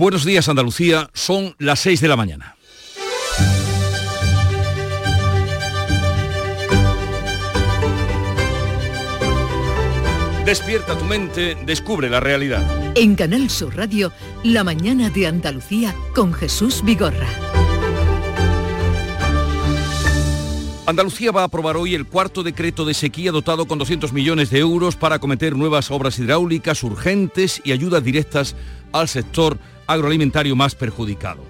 Buenos días Andalucía, son las 6 de la mañana. Despierta tu mente, descubre la realidad. En Canal Sur Radio, La mañana de Andalucía con Jesús Vigorra. Andalucía va a aprobar hoy el cuarto decreto de sequía dotado con 200 millones de euros para acometer nuevas obras hidráulicas urgentes y ayudas directas al sector agroalimentario más perjudicado.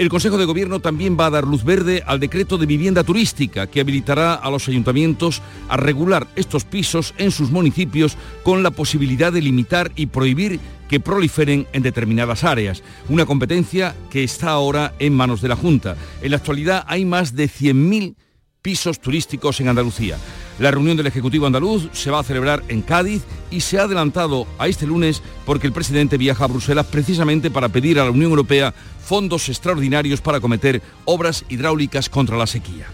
El Consejo de Gobierno también va a dar luz verde al decreto de vivienda turística que habilitará a los ayuntamientos a regular estos pisos en sus municipios con la posibilidad de limitar y prohibir que proliferen en determinadas áreas, una competencia que está ahora en manos de la Junta. En la actualidad hay más de 100.000 pisos turísticos en Andalucía. La reunión del Ejecutivo andaluz se va a celebrar en Cádiz y se ha adelantado a este lunes porque el presidente viaja a Bruselas precisamente para pedir a la Unión Europea fondos extraordinarios para acometer obras hidráulicas contra la sequía.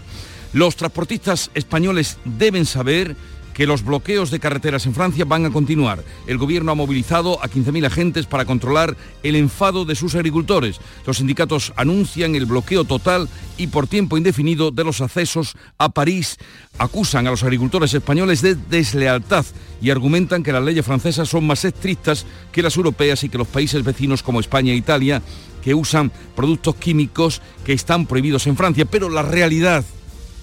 Los transportistas españoles deben saber que los bloqueos de carreteras en Francia van a continuar. El gobierno ha movilizado a 15.000 agentes para controlar el enfado de sus agricultores. Los sindicatos anuncian el bloqueo total y por tiempo indefinido de los accesos a París. Acusan a los agricultores españoles de deslealtad y argumentan que las leyes francesas son más estrictas que las europeas y que los países vecinos como España e Italia que usan productos químicos que están prohibidos en Francia. Pero la realidad,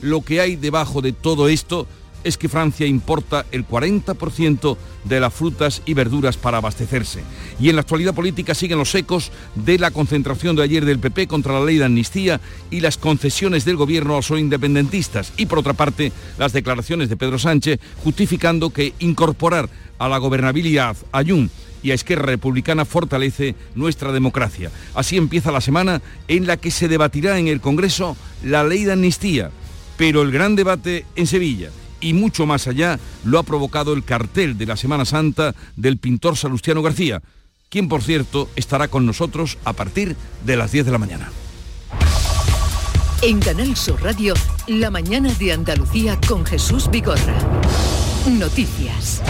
lo que hay debajo de todo esto, es que Francia importa el 40% de las frutas y verduras para abastecerse. Y en la actualidad política siguen los ecos de la concentración de ayer del PP contra la ley de amnistía y las concesiones del gobierno a los independentistas. Y por otra parte, las declaraciones de Pedro Sánchez justificando que incorporar a la gobernabilidad a Jun y a Esquerra Republicana fortalece nuestra democracia. Así empieza la semana en la que se debatirá en el Congreso la ley de amnistía, pero el gran debate en Sevilla y mucho más allá lo ha provocado el cartel de la Semana Santa del pintor Salustiano García, quien por cierto estará con nosotros a partir de las 10 de la mañana. En Canal Sur Radio, la mañana de Andalucía con Jesús Vigorra. Noticias.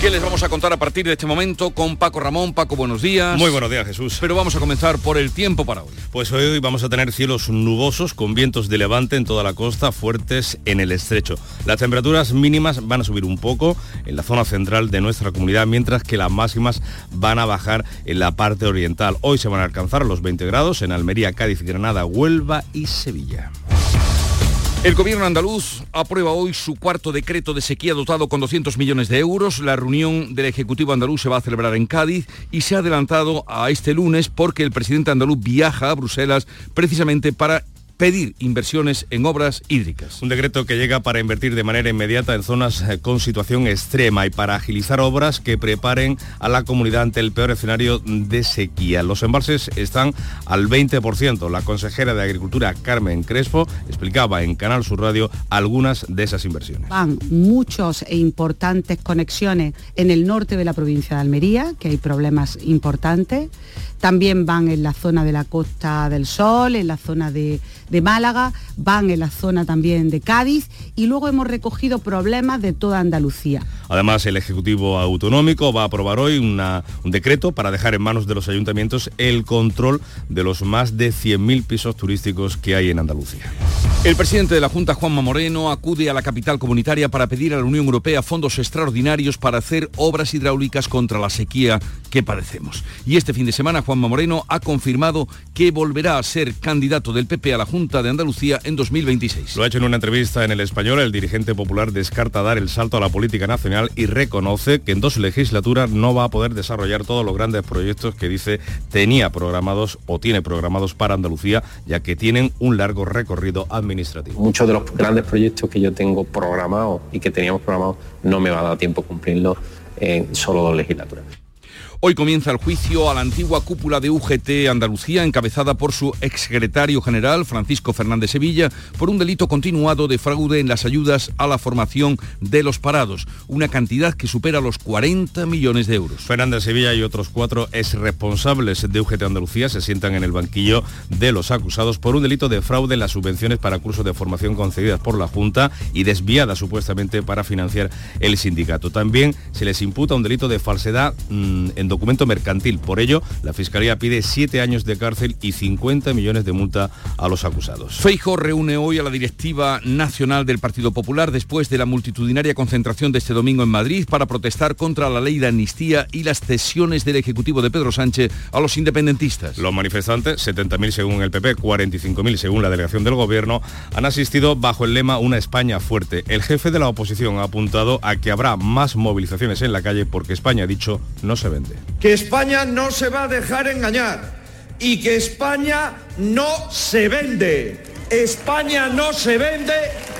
¿Qué les vamos a contar a partir de este momento con Paco Ramón? Paco, buenos días. Muy buenos días, Jesús. Pero vamos a comenzar por el tiempo para hoy. Pues hoy vamos a tener cielos nubosos con vientos de levante en toda la costa, fuertes en el estrecho. Las temperaturas mínimas van a subir un poco en la zona central de nuestra comunidad, mientras que las máximas van a bajar en la parte oriental. Hoy se van a alcanzar los 20 grados en Almería, Cádiz, Granada, Huelva y Sevilla. El gobierno andaluz aprueba hoy su cuarto decreto de sequía dotado con 200 millones de euros. La reunión del Ejecutivo andaluz se va a celebrar en Cádiz y se ha adelantado a este lunes porque el presidente andaluz viaja a Bruselas precisamente para pedir inversiones en obras hídricas. Un decreto que llega para invertir de manera inmediata en zonas eh, con situación extrema y para agilizar obras que preparen a la comunidad ante el peor escenario de sequía. Los embalses están al 20%. La consejera de Agricultura, Carmen Crespo, explicaba en Canal Sur Radio algunas de esas inversiones. Van muchos e importantes conexiones en el norte de la provincia de Almería, que hay problemas importantes. También van en la zona de la Costa del Sol, en la zona de, Málaga, van en la zona también de Cádiz y luego hemos recogido problemas de toda Andalucía. Además, el Ejecutivo Autonómico va a aprobar hoy un decreto para dejar en manos de los ayuntamientos el control de los más de 100.000 pisos turísticos que hay en Andalucía. El presidente de la Junta, Juanma Moreno, acude a la capital comunitaria para pedir a la Unión Europea fondos extraordinarios para hacer obras hidráulicas contra la sequía que padecemos. Y este fin de semana, Juanma Moreno ha confirmado que volverá a ser candidato del PP a la Junta de Andalucía en 2026. Lo ha hecho en una entrevista en El Español. El dirigente popular descarta dar el salto a la política nacional y reconoce que en dos legislaturas no va a poder desarrollar todos los grandes proyectos que dice tenía programados o tiene programados para Andalucía, ya que tienen un largo recorrido administrativo. Muchos de los grandes proyectos que yo tengo programados y que teníamos programados no me va a dar tiempo cumplirlos en solo dos legislaturas. Hoy comienza el juicio a la antigua cúpula de UGT Andalucía, encabezada por su exsecretario general, Francisco Fernández Sevilla, por un delito continuado de fraude en las ayudas a la formación de los parados, una cantidad que supera los 40 millones de euros. Fernández Sevilla y otros cuatro exresponsables de UGT Andalucía se sientan en el banquillo de los acusados por un delito de fraude en las subvenciones para cursos de formación concedidas por la Junta y desviadas supuestamente para financiar el sindicato. También se les imputa un delito de falsedad mm, en en documento mercantil. Por ello, la Fiscalía pide siete años de cárcel y 50 millones de multa a los acusados. Feijo reúne hoy a la directiva nacional del Partido Popular después de la multitudinaria concentración de este domingo en Madrid para protestar contra la ley de amnistía y las cesiones del Ejecutivo de Pedro Sánchez a los independentistas. Los manifestantes, 70.000 según el PP, 45.000 según la delegación del Gobierno, han asistido bajo el lema Una España fuerte. El jefe de la oposición ha apuntado a que habrá más movilizaciones en la calle porque España, ha dicho, no se vende. Que España no se va a dejar engañar y que España no se vende. España no se vende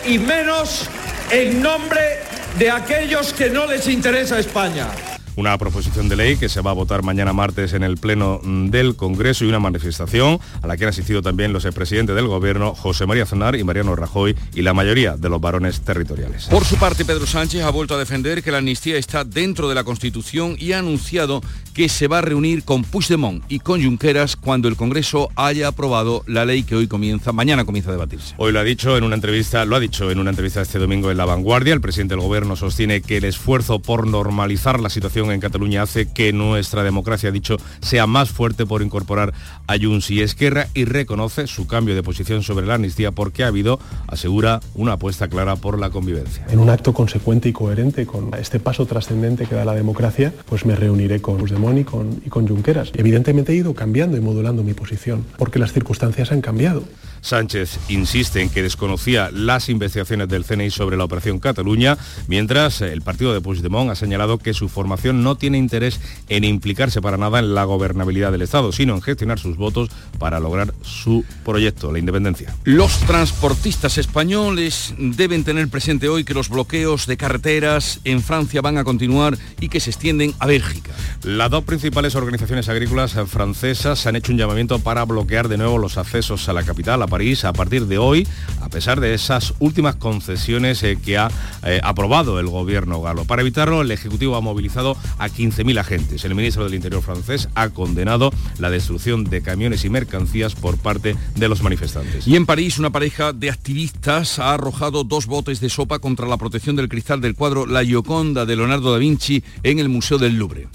y menos en nombre de aquellos que no les interesa España una proposición de ley que se va a votar mañana martes en el Pleno mm, del Congreso y una manifestación a la que han asistido también los expresidentes del Gobierno, José María Aznar y Mariano Rajoy, y la mayoría de los varones territoriales. Por su parte, Pedro Sánchez ha vuelto a defender que la amnistía está dentro de la Constitución y ha anunciado que se va a reunir con Puigdemont y con Junqueras cuando el Congreso haya aprobado la ley que hoy comienza, mañana comienza a debatirse. Hoy lo ha dicho en una entrevista, lo ha dicho en una entrevista este domingo en La Vanguardia, el presidente del Gobierno sostiene que el esfuerzo por normalizar la situación en Cataluña hace que nuestra democracia, dicho, sea más fuerte por incorporar a Junts y Esquerra y reconoce su cambio de posición sobre la amnistía porque ha habido, asegura, una apuesta clara por la convivencia. En un acto consecuente y coherente con este paso trascendente que da la democracia, pues me reuniré con Puigdemont y con, y con Junqueras. Evidentemente he ido cambiando y modulando mi posición porque las circunstancias han cambiado. Sánchez insiste en que desconocía las investigaciones del CNI sobre la operación Cataluña, mientras el partido de Puigdemont ha señalado que su formación no tiene interés en implicarse para nada en la gobernabilidad del Estado, sino en gestionar sus votos para lograr su proyecto, la independencia. Los transportistas españoles deben tener presente hoy que los bloqueos de carreteras en Francia van a continuar y que se extienden a Bélgica. Las dos principales organizaciones agrícolas francesas han hecho un llamamiento para bloquear de nuevo los accesos a la capital, a París, a partir de hoy, a pesar de esas últimas concesiones eh, que ha eh, aprobado el gobierno galo. Para evitarlo, el Ejecutivo ha movilizado a 15.000 agentes. El ministro del Interior francés ha condenado la destrucción de camiones y mercancías por parte de los manifestantes. Y en París, una pareja de activistas ha arrojado dos botes de sopa contra la protección del cristal del cuadro La Gioconda de Leonardo da Vinci en el Museo del Louvre.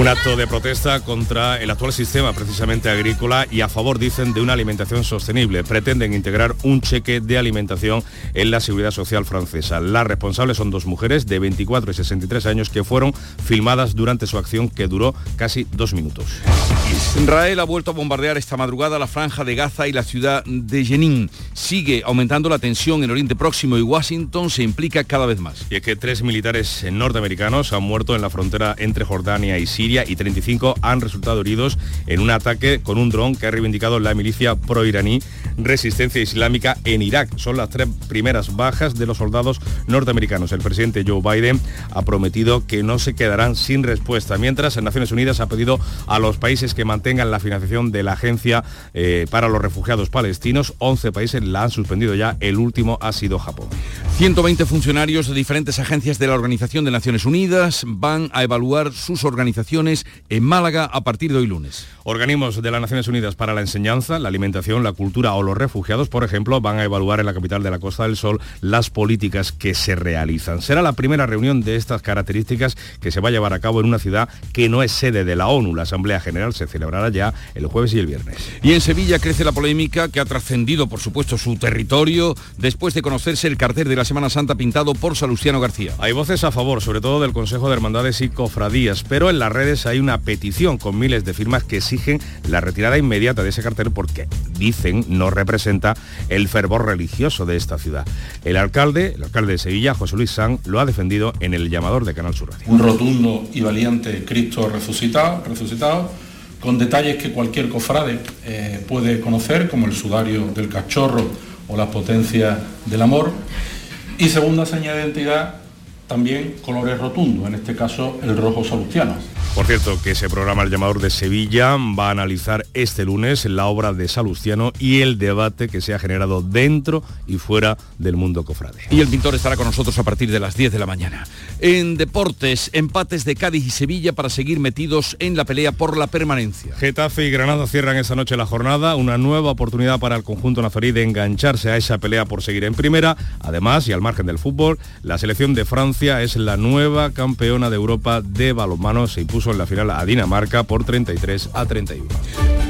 Un acto de protesta contra el actual sistema precisamente agrícola y a favor, dicen, de una alimentación sostenible. Pretenden integrar un cheque de alimentación en la seguridad social francesa. Las responsables son dos mujeres de 24 y 63 años que fueron filmadas durante su acción que duró casi dos minutos. Israel ha vuelto a bombardear esta madrugada la franja de Gaza y la ciudad de Jenin. Sigue aumentando la tensión en Oriente Próximo y Washington se implica cada vez más. Y es que tres militares norteamericanos han muerto en la frontera entre Jordania y Siria Y 35 han resultado heridos en un ataque con un dron que ha reivindicado la milicia pro-iraní Resistencia Islámica en Irak. Son las tres primeras bajas de los soldados norteamericanos. El presidente Joe Biden ha prometido que no se quedarán sin respuesta, mientras en Naciones Unidas ha pedido a los países que mantengan la financiación de la Agencia eh, para los Refugiados Palestinos. 11 países la han suspendido ya, el último ha sido Japón. 120 funcionarios de diferentes agencias de la Organización de Naciones Unidas van a evaluar sus organizaciones en Málaga a partir de hoy lunes. Organismos de las Naciones Unidas para la enseñanza, la alimentación, la cultura o los refugiados, por ejemplo, van a evaluar en la capital de la Costa del Sol las políticas que se realizan. Será la primera reunión de estas características que se va a llevar a cabo en una ciudad que no es sede de la ONU. La Asamblea General se celebrará ya el jueves y el viernes. Y en Sevilla crece la polémica que ha trascendido, por supuesto, su territorio después de conocerse el cartel de la Semana Santa pintado por Salustiano García. Hay voces a favor, sobre todo del Consejo de Hermandades y Cofradías, pero en la red redes hay una petición con miles de firmas que exigen la retirada inmediata de ese cartel porque dicen no representa el fervor religioso de esta ciudad. El alcalde, el alcalde de Sevilla, José Luis San, lo ha defendido en el llamador de Canal Sur Radio. Un rotundo y valiente Cristo resucitado, resucitado con detalles que cualquier cofrade eh, puede conocer, como el sudario del cachorro o las potencias del amor. Y segunda señal de identidad, también colores rotundos, en este caso el rojo salustiano. Por cierto, que ese programa El Llamador de Sevilla va a analizar este lunes la obra de Salustiano y el debate que se ha generado dentro y fuera del mundo cofrade. Y el pintor estará con nosotros a partir de las 10 de la mañana. En deportes, empates de Cádiz y Sevilla para seguir metidos en la pelea por la permanencia. Getafe y Granada cierran esta noche la jornada, una nueva oportunidad para el conjunto nazarí de engancharse a esa pelea por seguir en primera. Además, y al margen del fútbol, la selección de Francia es la nueva campeona de Europa de balonmano. Se impuso en la final a Dinamarca por 33 a 31.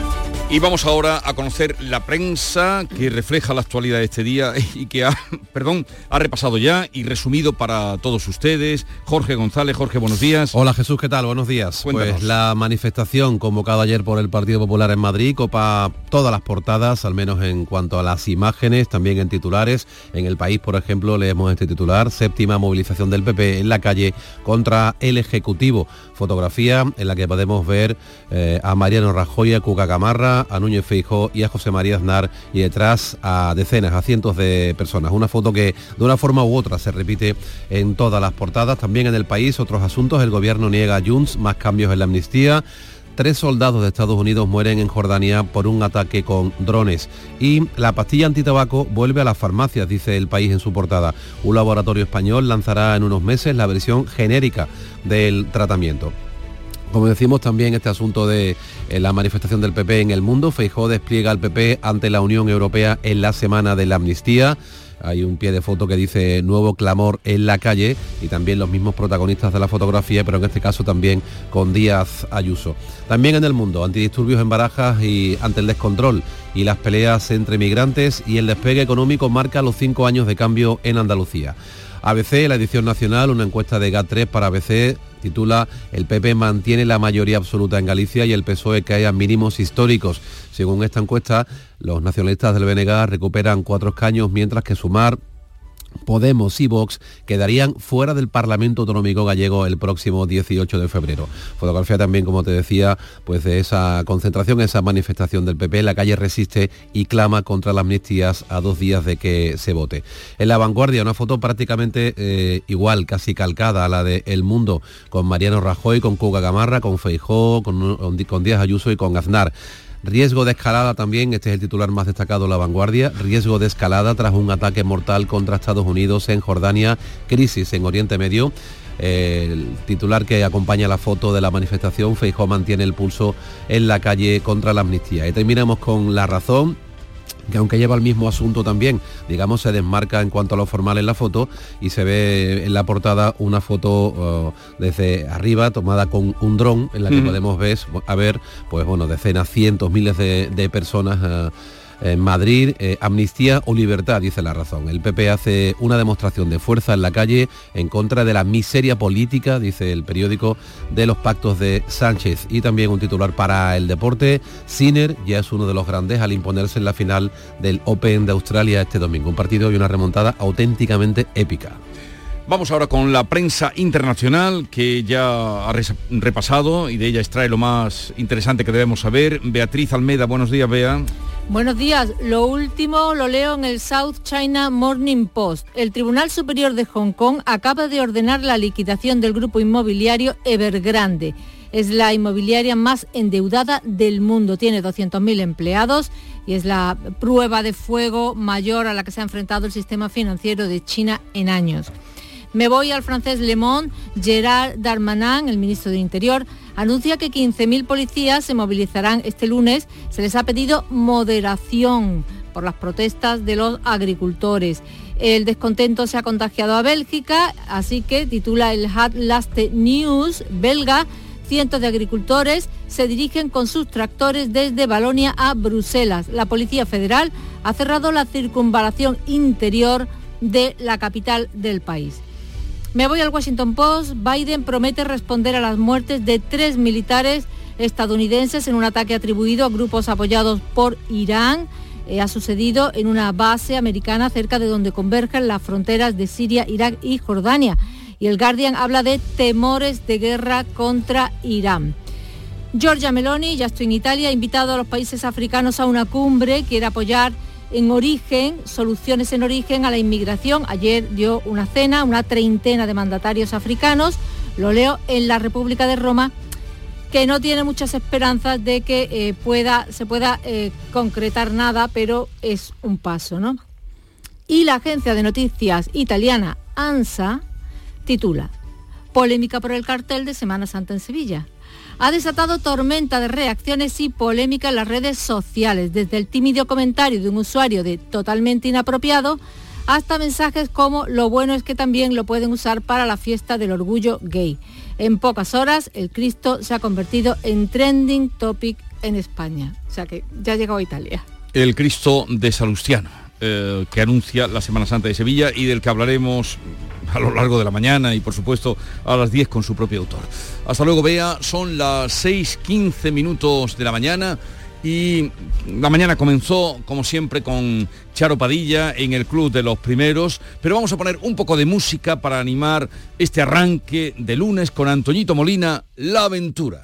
Y vamos ahora a conocer la prensa que refleja la actualidad de este día y que ha, perdón, ha repasado ya y resumido para todos ustedes. Jorge González, Jorge, buenos días. Hola Jesús, ¿qué tal? Buenos días. Pues la manifestación convocada ayer por el Partido Popular en Madrid copa todas las portadas, al menos en cuanto a las imágenes, también en titulares. En el país, por ejemplo, leemos este titular, séptima movilización del PP en la calle contra el Ejecutivo. Fotografía en la que podemos ver eh, a Mariano Rajoy, a Cuca Camarra, a Núñez Feijó y a José María Aznar y detrás a decenas, a cientos de personas. Una foto que de una forma u otra se repite en todas las portadas. También en el país otros asuntos. El gobierno niega a Junts más cambios en la amnistía. Tres soldados de Estados Unidos mueren en Jordania por un ataque con drones. Y la pastilla antitabaco vuelve a las farmacias, dice el país en su portada. Un laboratorio español lanzará en unos meses la versión genérica del tratamiento. Como decimos también este asunto de eh, la manifestación del PP en el mundo, Feijó despliega al PP ante la Unión Europea en la semana de la amnistía. Hay un pie de foto que dice nuevo clamor en la calle y también los mismos protagonistas de la fotografía, pero en este caso también con Díaz Ayuso. También en el mundo, antidisturbios en barajas y ante el descontrol y las peleas entre migrantes y el despegue económico marca los cinco años de cambio en Andalucía. ABC, la edición nacional, una encuesta de GAT3 para ABC titula El PP mantiene la mayoría absoluta en Galicia y el PSOE cae a mínimos históricos. Según esta encuesta, los nacionalistas del BNG recuperan cuatro escaños, mientras que Sumar Podemos y Vox quedarían fuera del Parlamento Autonómico Gallego el próximo 18 de febrero. Fotografía también, como te decía, pues de esa concentración, esa manifestación del PP. La calle resiste y clama contra las amnistías a dos días de que se vote. En la vanguardia, una foto prácticamente eh, igual, casi calcada a la de El Mundo, con Mariano Rajoy, con Cuga Gamarra, con Feijó, con, con Díaz Ayuso y con Aznar. Riesgo de escalada también, este es el titular más destacado de la vanguardia, riesgo de escalada tras un ataque mortal contra Estados Unidos en Jordania, crisis en Oriente Medio. El titular que acompaña la foto de la manifestación, Feijó mantiene el pulso en la calle contra la amnistía. Y terminamos con la razón que aunque lleva el mismo asunto también, digamos, se desmarca en cuanto a lo formal en la foto y se ve en la portada una foto uh, desde arriba tomada con un dron en la que podemos ver, a ver, pues bueno, decenas, cientos, miles de, personas. Uh, en Madrid, eh, amnistía o libertad, dice la razón. El PP hace una demostración de fuerza en la calle en contra de la miseria política, dice el periódico, de los pactos de Sánchez. Y también un titular para el deporte. Sinner ya es uno de los grandes al imponerse en la final del Open de Australia este domingo. Un partido y una remontada auténticamente épica. Vamos ahora con la prensa internacional que ya ha repasado y de ella extrae lo más interesante que debemos saber. Beatriz Almeida, buenos días, Bea. Buenos días. Lo último lo leo en el South China Morning Post. El Tribunal Superior de Hong Kong acaba de ordenar la liquidación del grupo inmobiliario Evergrande. Es la inmobiliaria más endeudada del mundo. Tiene 200.000 empleados y es la prueba de fuego mayor a la que se ha enfrentado el sistema financiero de China en años. Me voy al francés Le Monde. Gerard Darmanin, el ministro de Interior, anuncia que 15.000 policías se movilizarán este lunes. Se les ha pedido moderación por las protestas de los agricultores. El descontento se ha contagiado a Bélgica, así que titula el Hat Last News belga. Cientos de agricultores se dirigen con sus tractores desde Balonia a Bruselas. La Policía Federal ha cerrado la circunvalación interior de la capital del país. Me voy al Washington Post. Biden promete responder a las muertes de tres militares estadounidenses en un ataque atribuido a grupos apoyados por Irán. Eh, ha sucedido en una base americana cerca de donde convergen las fronteras de Siria, Irak y Jordania. Y el Guardian habla de temores de guerra contra Irán. Giorgia Meloni, ya estoy en Italia, ha invitado a los países africanos a una cumbre, quiere apoyar en origen, soluciones en origen a la inmigración. Ayer dio una cena, una treintena de mandatarios africanos, lo leo en la República de Roma, que no tiene muchas esperanzas de que eh, pueda, se pueda eh, concretar nada, pero es un paso, ¿no? Y la agencia de noticias italiana ANSA titula Polémica por el cartel de Semana Santa en Sevilla. Ha desatado tormenta de reacciones y polémica en las redes sociales, desde el tímido comentario de un usuario de totalmente inapropiado hasta mensajes como lo bueno es que también lo pueden usar para la fiesta del orgullo gay. En pocas horas el Cristo se ha convertido en trending topic en España. O sea que ya ha llegado a Italia. El Cristo de Salustiano, eh, que anuncia la Semana Santa de Sevilla y del que hablaremos a lo largo de la mañana y por supuesto a las 10 con su propio autor. Hasta luego, Bea, son las 6.15 minutos de la mañana y la mañana comenzó, como siempre, con Charo Padilla en el Club de los Primeros, pero vamos a poner un poco de música para animar este arranque de lunes con Antoñito Molina, La Aventura.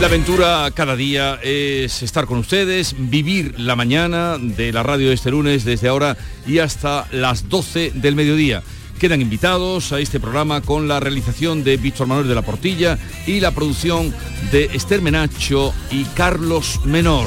La aventura cada día es estar con ustedes, vivir la mañana de la radio este lunes desde ahora y hasta las 12 del mediodía. Quedan invitados a este programa con la realización de Víctor Manuel de la Portilla y la producción de Esther Menacho y Carlos Menor.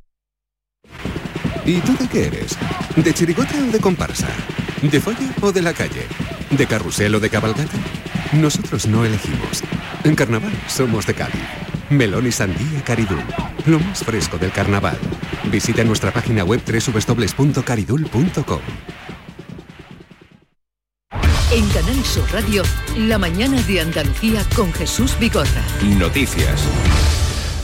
¿Y tú de qué eres? ¿De chirigote o de comparsa? ¿De folla o de la calle? ¿De carrusel o de cabalgata? Nosotros no elegimos. En carnaval somos de Cádiz. Melón y sandía Caridul. Lo más fresco del carnaval. Visita nuestra página web www.caridul.com. En Canal Sur Radio, la mañana de Andalucía con Jesús Bigorra. Noticias.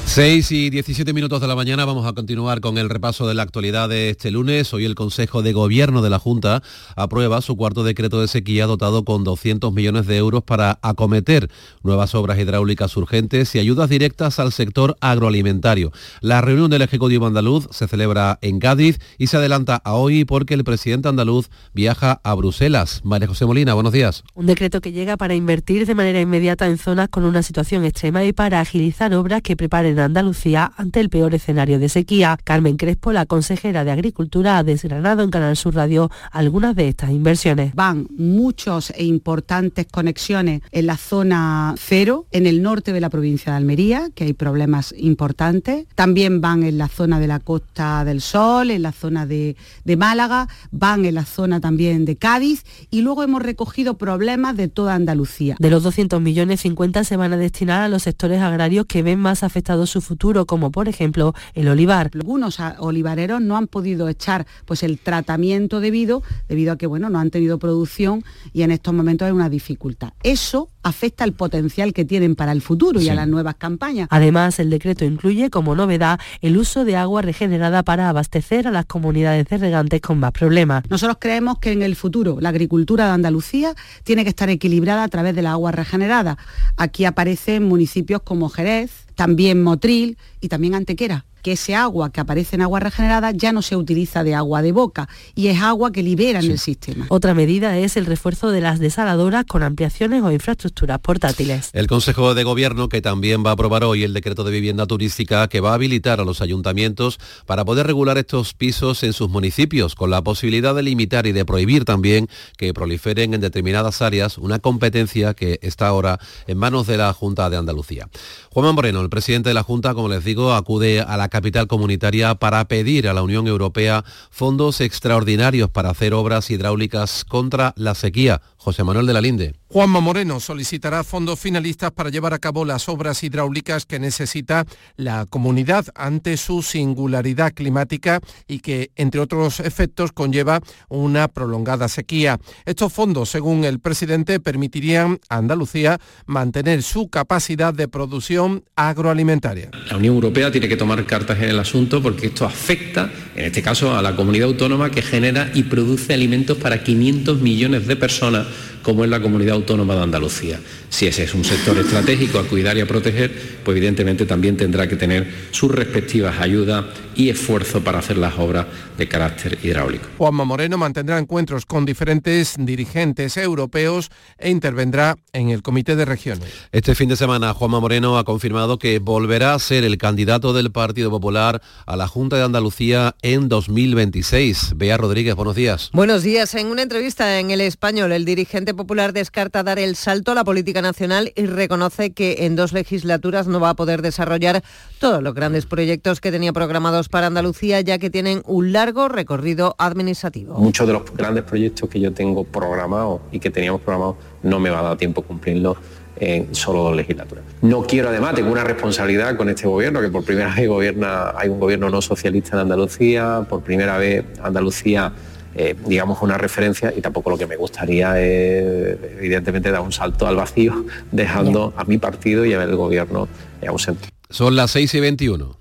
6 y 17 minutos de la mañana vamos a continuar con el repaso de la actualidad de este lunes. Hoy el Consejo de Gobierno de la Junta aprueba su cuarto decreto de sequía dotado con 200 millones de euros para acometer nuevas obras hidráulicas urgentes y ayudas directas al sector agroalimentario. La reunión del Ejecutivo andaluz se celebra en Cádiz y se adelanta a hoy porque el presidente andaluz viaja a Bruselas. María José Molina, buenos días. Un decreto que llega para invertir de manera inmediata en zonas con una situación extrema y para agilizar obras que preparen Andalucía ante el peor escenario de sequía. Carmen Crespo, la consejera de Agricultura, ha desgranado en Canal Sur Radio algunas de estas inversiones. Van muchos e importantes conexiones en la zona cero, en el norte de la provincia de Almería, que hay problemas importantes. También van en la zona de la Costa del Sol, en la zona de, de Málaga, van en la zona también de Cádiz y luego hemos recogido problemas de toda Andalucía. De los 200 millones, 50 se van a destinar a los sectores agrarios que ven más afectados su futuro, como por ejemplo el olivar. Algunos olivareros no han podido echar pues el tratamiento debido, debido a que bueno, no han tenido producción y en estos momentos hay una dificultad. Eso afecta al potencial que tienen para el futuro y a las nuevas campañas. Además, el decreto incluye como novedad el uso de agua regenerada para abastecer a las comunidades de regantes con más problemas. Nosotros creemos que en el futuro la agricultura de Andalucía tiene que estar equilibrada a través de la agua regenerada. Aquí aparecen municipios como Jerez, también Motril y también Antequera que ese agua que aparece en agua regenerada ya no se utiliza de agua de boca y es agua que libera en el sistema. Otra medida es el refuerzo de las desaladoras con ampliaciones o infraestructuras portátiles. El Consejo de Gobierno que también va a aprobar hoy el decreto de vivienda turística que va a habilitar a los ayuntamientos para poder regular estos pisos en sus municipios con la posibilidad de limitar y de prohibir también que proliferen en determinadas áreas una competencia que está ahora en manos de la Junta de Andalucía. Juan Moreno, el presidente de la Junta, como les digo, acude a la capital comunitaria para pedir a la Unión Europea fondos extraordinarios para hacer obras hidráulicas contra la sequía. José Manuel de la Linde. Juanma Moreno solicitará fondos finalistas para llevar a cabo las obras hidráulicas que necesita la comunidad ante su singularidad climática y que, entre otros efectos, conlleva una prolongada sequía. Estos fondos, según el presidente, permitirían a Andalucía mantener su capacidad de producción agroalimentaria. La Unión Europea tiene que tomar cartas en el asunto porque esto afecta, en este caso, a la comunidad autónoma que genera y produce alimentos para 500 millones de personas como es la comunidad autónoma de Andalucía. Si ese es un sector estratégico a cuidar y a proteger, pues evidentemente también tendrá que tener sus respectivas ayudas y esfuerzo para hacer las obras de carácter hidráulico. Juanma Moreno mantendrá encuentros con diferentes dirigentes europeos e intervendrá en el Comité de Regiones. Este fin de semana Juanma Moreno ha confirmado que volverá a ser el candidato del Partido Popular a la Junta de Andalucía en 2026. Bea Rodríguez, buenos días. Buenos días. En una entrevista en El Español, el dirigente Popular descarta dar el salto a la política nacional y reconoce que en dos legislaturas no va a poder desarrollar todos los grandes proyectos que tenía programados para Andalucía, ya que tienen un largo recorrido administrativo. Muchos de los grandes proyectos que yo tengo programados y que teníamos programados no me va a dar tiempo cumplirlos en solo dos legislaturas. No quiero además, tengo una responsabilidad con este gobierno, que por primera vez gobierna, hay un gobierno no socialista en Andalucía, por primera vez Andalucía eh, digamos, una referencia y tampoco lo que me gustaría es, evidentemente, dar un salto al vacío, dejando a mi partido y a el gobierno ausente. Son las 6 y 21.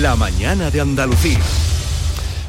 La mañana de Andalucía.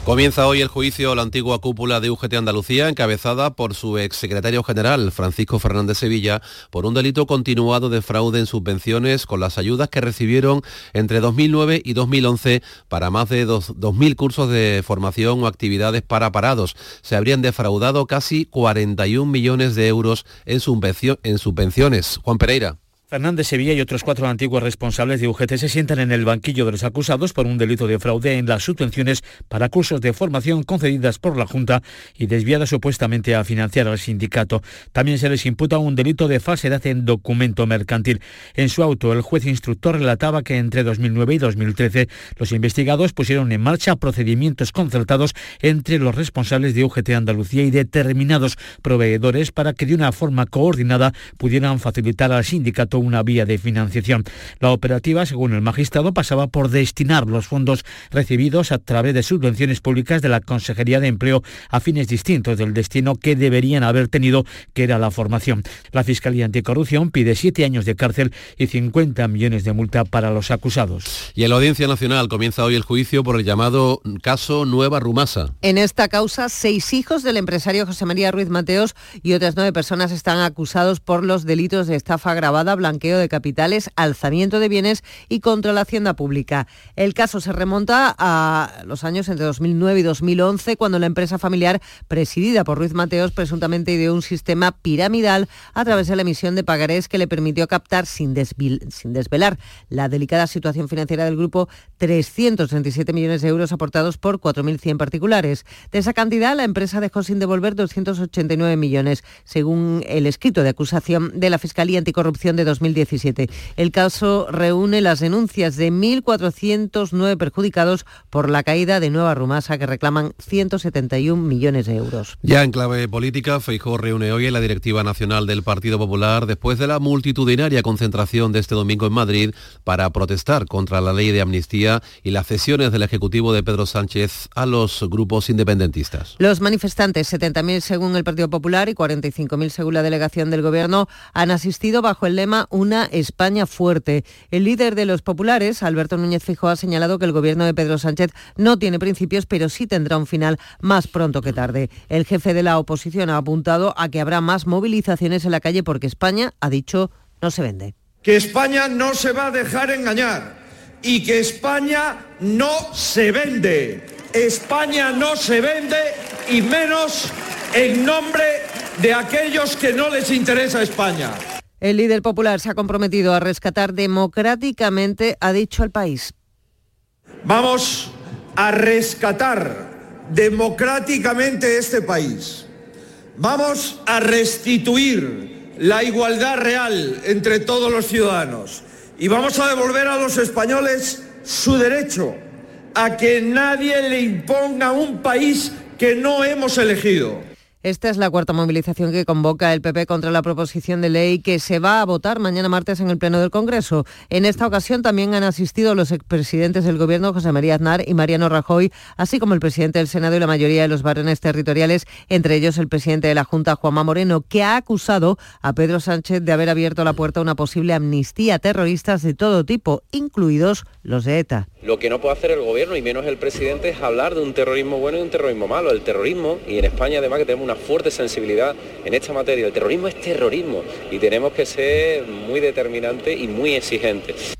Comienza hoy el juicio a la antigua cúpula de UGT Andalucía, encabezada por su exsecretario general, Francisco Fernández Sevilla, por un delito continuado de fraude en subvenciones con las ayudas que recibieron entre 2009 y 2011 para más de 2.000 cursos de formación o actividades para parados. Se habrían defraudado casi 41 millones de euros en subvenciones. Juan Pereira. Fernández Sevilla y otros cuatro antiguos responsables de UGT se sientan en el banquillo de los acusados por un delito de fraude en las subvenciones para cursos de formación concedidas por la Junta y desviadas supuestamente a financiar al sindicato. También se les imputa un delito de falsedad en documento mercantil. En su auto, el juez instructor relataba que entre 2009 y 2013 los investigados pusieron en marcha procedimientos concertados entre los responsables de UGT Andalucía y determinados proveedores para que de una forma coordinada pudieran facilitar al sindicato una vía de financiación. La operativa, según el magistrado, pasaba por destinar los fondos recibidos a través de subvenciones públicas de la Consejería de Empleo a fines distintos del destino que deberían haber tenido, que era la formación. La Fiscalía Anticorrupción pide siete años de cárcel y 50 millones de multa para los acusados. Y en la Audiencia Nacional comienza hoy el juicio por el llamado caso Nueva Rumasa. En esta causa, seis hijos del empresario José María Ruiz Mateos y otras nueve personas están acusados por los delitos de estafa agravada, blanqueo de capitales, alzamiento de bienes y contra la hacienda pública. El caso se remonta a los años entre 2009 y 2011, cuando la empresa familiar presidida por Ruiz Mateos presuntamente ideó un sistema piramidal a través de la emisión de pagarés que le permitió captar sin, sin desvelar la delicada situación financiera del grupo 337 millones de euros aportados por 4.100 particulares. De esa cantidad, la empresa dejó sin devolver 289 millones, según el escrito de acusación de la Fiscalía Anticorrupción de 2017. El caso reúne las denuncias de 1.409 perjudicados por la caída de Nueva Rumasa que reclaman 171 millones de euros. Ya en clave política, Feijó reúne hoy en la directiva nacional del Partido Popular después de la multitudinaria concentración de este domingo en Madrid para protestar contra la ley de amnistía y las cesiones del Ejecutivo de Pedro Sánchez a los grupos independentistas. Los manifestantes, 70.000 según el Partido Popular y 45.000 según la delegación del Gobierno, han asistido bajo el lema una España fuerte. El líder de los populares, Alberto Núñez Fijó, ha señalado que el gobierno de Pedro Sánchez no tiene principios, pero sí tendrá un final más pronto que tarde. El jefe de la oposición ha apuntado a que habrá más movilizaciones en la calle porque España, ha dicho, no se vende. Que España no se va a dejar engañar y que España no se vende. España no se vende y menos en nombre de aquellos que no les interesa España. El líder popular se ha comprometido a rescatar democráticamente, ha dicho el país. Vamos a rescatar democráticamente este país. Vamos a restituir la igualdad real entre todos los ciudadanos. Y vamos a devolver a los españoles su derecho a que nadie le imponga un país que no hemos elegido. Esta es la cuarta movilización que convoca el PP contra la proposición de ley que se va a votar mañana martes en el Pleno del Congreso. En esta ocasión también han asistido los expresidentes del Gobierno, José María Aznar y Mariano Rajoy, así como el presidente del Senado y la mayoría de los varones territoriales, entre ellos el presidente de la Junta, Juanma Moreno, que ha acusado a Pedro Sánchez de haber abierto la puerta a una posible amnistía a terroristas de todo tipo, incluidos los de ETA. Lo que no puede hacer el gobierno y menos el presidente es hablar de un terrorismo bueno y un terrorismo malo. El terrorismo, y en España además que tenemos una fuerte sensibilidad en esta materia, el terrorismo es terrorismo y tenemos que ser muy determinantes y muy exigentes.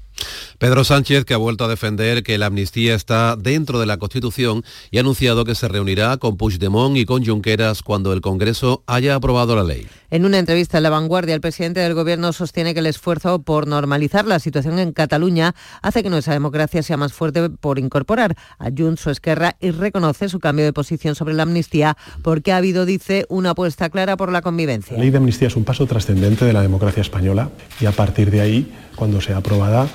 Pedro Sánchez, que ha vuelto a defender que la amnistía está dentro de la Constitución y ha anunciado que se reunirá con Puigdemont y con Junqueras cuando el Congreso haya aprobado la ley. En una entrevista en La Vanguardia, el presidente del Gobierno sostiene que el esfuerzo por normalizar la situación en Cataluña hace que nuestra democracia sea más fuerte por incorporar a Junts o Esquerra y reconoce su cambio de posición sobre la amnistía porque ha habido, dice, una apuesta clara por la convivencia. La ley de amnistía es un paso trascendente de la democracia española y a partir de ahí, cuando sea aprobada,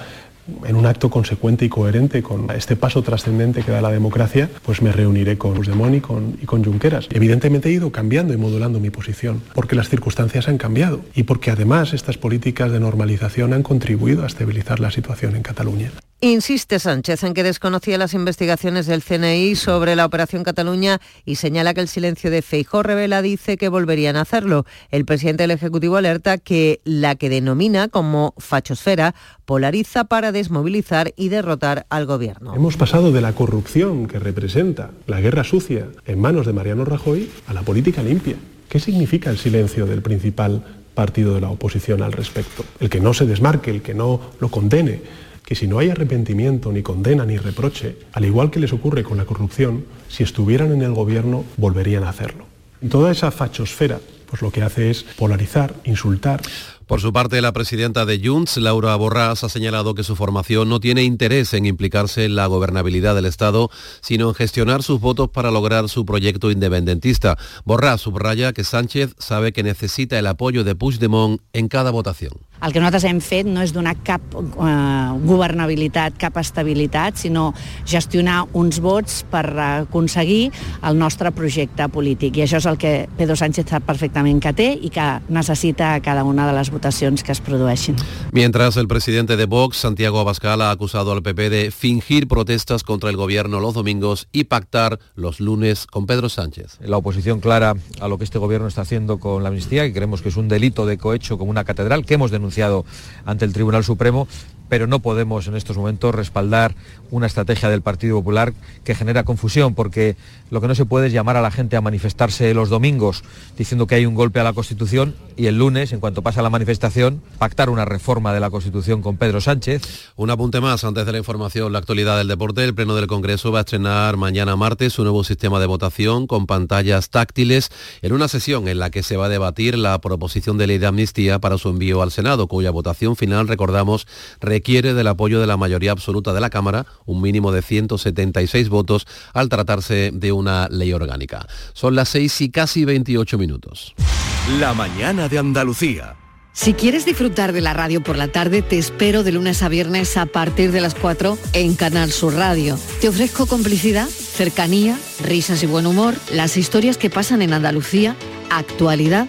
en un acto consecuente y coherente con este paso trascendente que da la democracia, pues me reuniré con Puigdemont y y con Junqueras. Evidentemente he ido cambiando y modulando mi posición, porque las circunstancias han cambiado y porque además estas políticas de normalización han contribuido a estabilizar la situación en Cataluña. Insiste Sánchez en que desconocía las investigaciones del CNI sobre la Operación Cataluña y señala que el silencio de Feijó revela dice que volverían a hacerlo. El presidente del Ejecutivo alerta que la que denomina como fachosfera polariza para desmovilizar y derrotar al gobierno. Hemos pasado de la corrupción que representa la guerra sucia en manos de Mariano Rajoy a la política limpia. ¿Qué significa el silencio del principal partido de la oposición al respecto? El que no se desmarque, el que no lo condene que si no hay arrepentimiento, ni condena, ni reproche, al igual que les ocurre con la corrupción, si estuvieran en el gobierno volverían a hacerlo. Toda esa fachosfera pues lo que hace es polarizar, insultar. Por su parte, la presidenta de Junts, Laura Borràs, ha señalado que su formación no tiene interés en implicarse en la gobernabilidad del Estado, sino en gestionar sus votos para lograr su proyecto independentista. Borràs subraya que Sánchez sabe que necesita el apoyo de Puigdemont en cada votación. El que nosaltres hem fet no és donar cap eh, governabilitat, cap estabilitat, sinó gestionar uns vots per aconseguir el nostre projecte polític. I això és el que Pedro Sánchez sap perfectament que té i que necessita a cada una de les votacions que es produeixin. Mientras el presidente de Vox, Santiago Abascal, ha acusado al PP de fingir protestas contra el gobierno los domingos y pactar los lunes con Pedro Sánchez. La oposición clara a lo que este gobierno está haciendo con la amnistía, que creemos que es un delito de cohecho como una catedral, que hemos denunciado ante el Tribunal Supremo, pero no podemos en estos momentos respaldar una estrategia del Partido Popular que genera confusión, porque lo que no se puede es llamar a la gente a manifestarse los domingos diciendo que hay un golpe a la Constitución y el lunes, en cuanto pasa la manifestación, pactar una reforma de la Constitución con Pedro Sánchez. Un apunte más antes de la información, la actualidad del deporte. El Pleno del Congreso va a estrenar mañana martes un nuevo sistema de votación con pantallas táctiles en una sesión en la que se va a debatir la proposición de ley de amnistía para su envío al Senado, cuya votación final, recordamos, requiere del apoyo de la mayoría absoluta de la Cámara, un mínimo de 176 votos, al tratarse de una ley orgánica. Son las 6 y casi 28 minutos. La mañana de Andalucía. Si quieres disfrutar de la radio por la tarde, te espero de lunes a viernes a partir de las 4 en Canal Sur Radio. Te ofrezco complicidad, cercanía, risas y buen humor, las historias que pasan en Andalucía, actualidad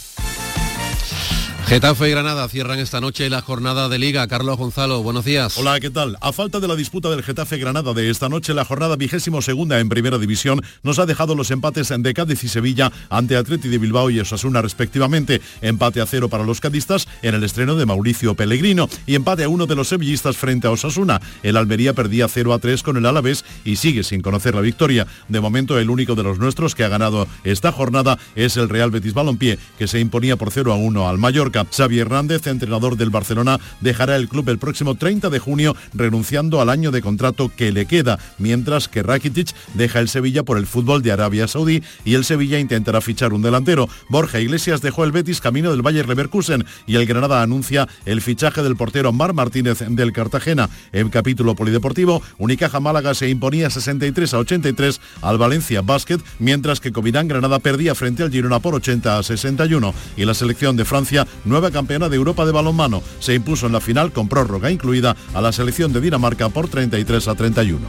Getafe y Granada cierran esta noche la jornada de Liga. Carlos Gonzalo, buenos días. Hola, ¿qué tal? A falta de la disputa del Getafe Granada de esta noche, la jornada vigésimo segunda en Primera División nos ha dejado los empates de Cádiz y Sevilla ante Atleti de Bilbao y Osasuna respectivamente. Empate a cero para los cadistas en el estreno de Mauricio Pellegrino y empate a uno de los sevillistas frente a Osasuna. El Almería perdía 0 a 3 con el Alavés y sigue sin conocer la victoria. De momento, el único de los nuestros que ha ganado esta jornada es el Real Betis Balompié, que se imponía por 0 a 1 al Mallorca. Dinamarca. Xavi Hernández, entrenador del Barcelona, dejará el club el próximo 30 de junio renunciando al año de contrato que le queda, mientras que Rakitic deja el Sevilla por el fútbol de Arabia Saudí y el Sevilla intentará fichar un delantero. Borja Iglesias dejó el Betis camino del Bayer Leverkusen y el Granada anuncia el fichaje del portero Mar Martínez del Cartagena. En capítulo polideportivo, Unicaja Málaga se imponía 63 a 83 al Valencia Basket, mientras que Covirán Granada perdía frente al Girona por 80 a 61 y la selección de Francia, nueva campeona de Europa de balonmano, se impuso en la final con prórroga incluida a la selección de Dinamarca por 33 a 31.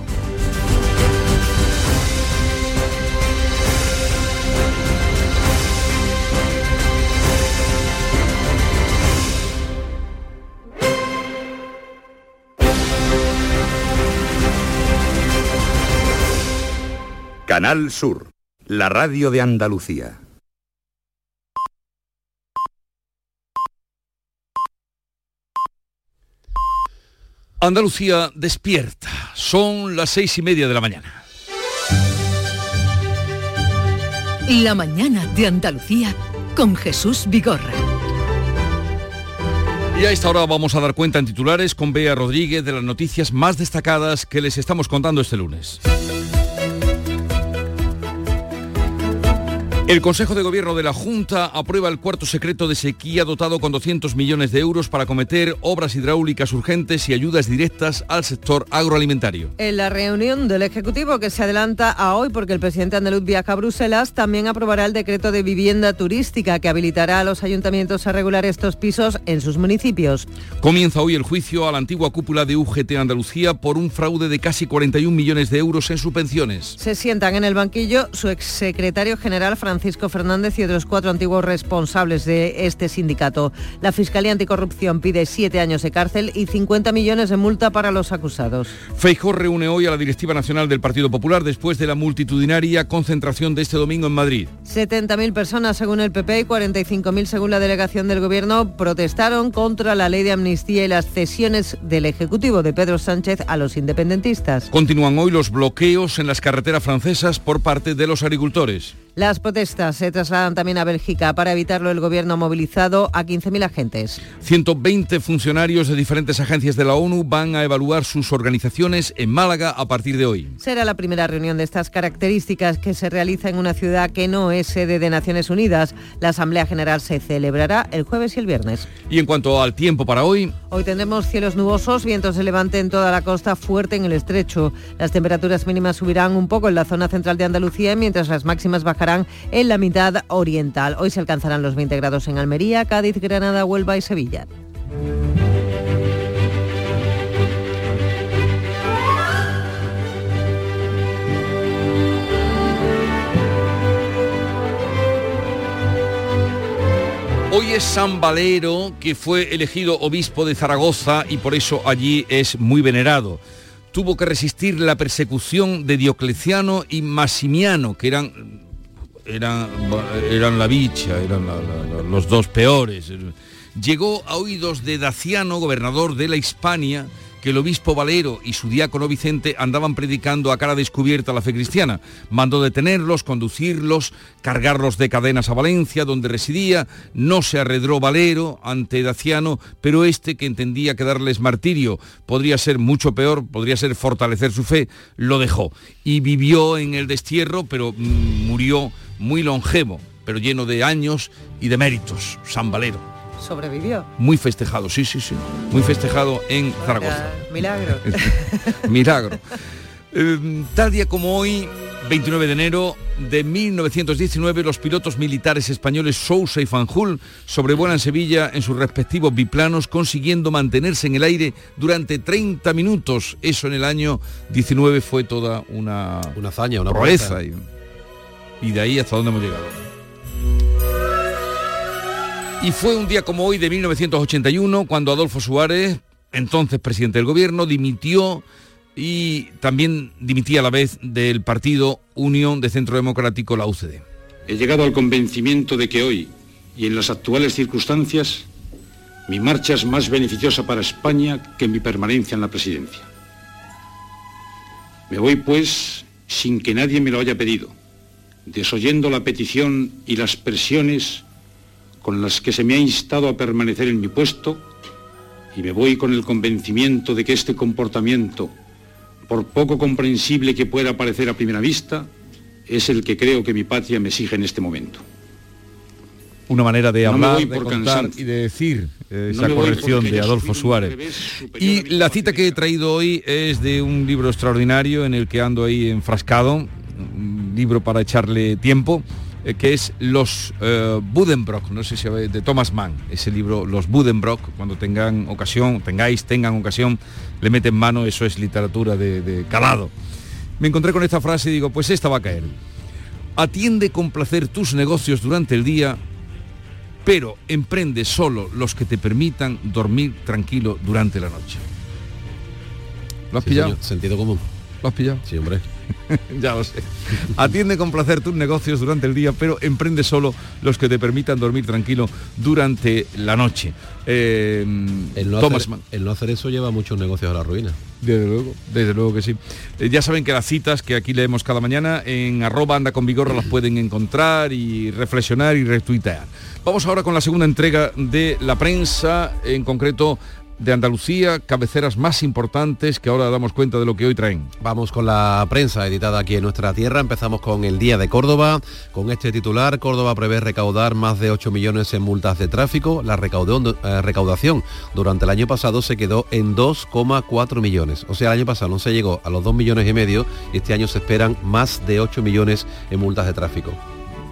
Canal Sur, la radio de Andalucía. Andalucía despierta. Son las seis y media de la mañana. La mañana de Andalucía con Jesús Vigorra. Y a esta hora vamos a dar cuenta en titulares con Bea Rodríguez de las noticias más destacadas que les estamos contando este lunes. El Consejo de Gobierno de la Junta aprueba el cuarto secreto de sequía dotado con 200 millones de euros para cometer obras hidráulicas urgentes y ayudas directas al sector agroalimentario. En la reunión del Ejecutivo que se adelanta a hoy porque el presidente andaluz viaja a Bruselas, también aprobará el decreto de vivienda turística que habilitará a los ayuntamientos a regular estos pisos en sus municipios. Comienza hoy el juicio a la antigua cúpula de UGT Andalucía por un fraude de casi 41 millones de euros en subvenciones. Se sientan en el banquillo su exsecretario general Francisco Francisco Fernández y otros cuatro antiguos responsables de este sindicato. La Fiscalía Anticorrupción pide siete años de cárcel y 50 millones de multa para los acusados. Feijóo reúne hoy a la Directiva Nacional del Partido Popular después de la multitudinaria concentración de este domingo en Madrid. 70.000 personas según el PP y 45.000 según la delegación del Gobierno protestaron contra la ley de amnistía y las cesiones del Ejecutivo de Pedro Sánchez a los independentistas. Continúan hoy los bloqueos en las carreteras francesas por parte de los agricultores. Las protestas se trasladan también a Bélgica. Para evitarlo, el gobierno ha movilizado a 15.000 agentes. 120 funcionarios de diferentes agencias de la ONU van a evaluar sus organizaciones en Málaga a partir de hoy. Será la primera reunión de estas características que se realiza en una ciudad que no es sede de Naciones Unidas. La Asamblea General se celebrará el jueves y el viernes. Y en cuanto al tiempo para hoy... Hoy tendremos cielos nubosos, vientos de levante en toda la costa, fuerte en el estrecho. Las temperaturas mínimas subirán un poco en la zona central de Andalucía, mientras las máximas bajarán en la mitad oriental. Hoy se alcanzarán los 20 grados en Almería, Cádiz, Granada, Huelva y Sevilla. Hoy es San Valero, que fue elegido obispo de Zaragoza y por eso allí es muy venerado tuvo que resistir la persecución de Diocleciano y Massimiano, que eran eran, eran la bicha, eran los dos peores. Llegó a oídos de Daciano, gobernador de la Hispania, que el obispo Valero y su diácono Vicente andaban predicando a cara descubierta la fe cristiana. Mandó detenerlos, conducirlos, cargarlos de cadenas a Valencia, donde residía. No se arredró Valero ante Daciano, pero este, que entendía que darles martirio podría ser mucho peor, podría ser fortalecer su fe, lo dejó. Y vivió en el destierro, pero mm, murió muy longevo, pero lleno de años y de méritos, San Valero sobrevivió. Muy festejado, sí, sí, sí. Muy festejado en Zaragoza. Milagro. Milagro. Eh, tal día como hoy, 29 de enero de 1919, los pilotos militares españoles Sousa y Fanjul sobrevuelan Sevilla en sus respectivos biplanos, consiguiendo mantenerse en el aire durante 30 minutos. Eso en el año 19 fue toda una, una hazaña, una proeza. Y de ahí hasta dónde hemos llegado. Y fue un día como hoy de 1981 cuando Adolfo Suárez, entonces presidente del gobierno, dimitió y también dimitía a la vez del partido Unión de Centro Democrático, la UCD. He llegado al convencimiento de que hoy y en las actuales circunstancias mi marcha es más beneficiosa para España que mi permanencia en la presidencia. Me voy pues sin que nadie me lo haya pedido, desoyendo la petición y las presiones con las que se me ha instado a permanecer en mi puesto y me voy con el convencimiento de que este comportamiento, por poco comprensible que pueda parecer a primera vista, es el que creo que mi patria me exige en este momento. Una manera de hablar, de contar y de decir eh, esa No corrección de Adolfo Suárez. Y la cita que he traído hoy es de un libro extraordinario en el que ando ahí enfrascado, libro para echarle tiempo, eh, que es Los eh, Buddenbrock, no sé si de Thomas Mann, ese libro Los Buddenbrock, cuando tengan ocasión, tengáis, tengan ocasión, le meten mano, eso es literatura de, de calado. Me encontré con esta frase y digo, pues esta va a caer. Atiende con placer tus negocios durante el día, pero emprende solo los que te permitan dormir tranquilo durante la noche. ¿Lo has Sí, pillado? señor, Sentido común. ¿Lo has pillado? Sí, hombre. ya lo sé. Atiende con placer tus negocios durante el día, pero emprende solo los que te permitan dormir tranquilo durante la noche. Eh, El no, Thomas hacer, Mann. el no hacer eso lleva muchos negocios a la ruina. Desde luego, desde luego que sí. Eh, ya saben que las citas que aquí leemos cada mañana en arroba anda con vigor las pueden encontrar y reflexionar y retuitear. Vamos ahora con la segunda entrega de la prensa, en concreto de Andalucía, cabeceras más importantes que ahora damos cuenta de lo que hoy traen. Vamos con la prensa editada aquí en nuestra tierra. Empezamos con el Día de Córdoba. Con este titular, Córdoba prevé recaudar más de 8 millones en multas de tráfico. La eh, recaudación durante el año pasado se quedó en 2,4 millones. O sea, el año pasado no se llegó a los 2 millones y medio y este año se esperan más de 8 millones en multas de tráfico.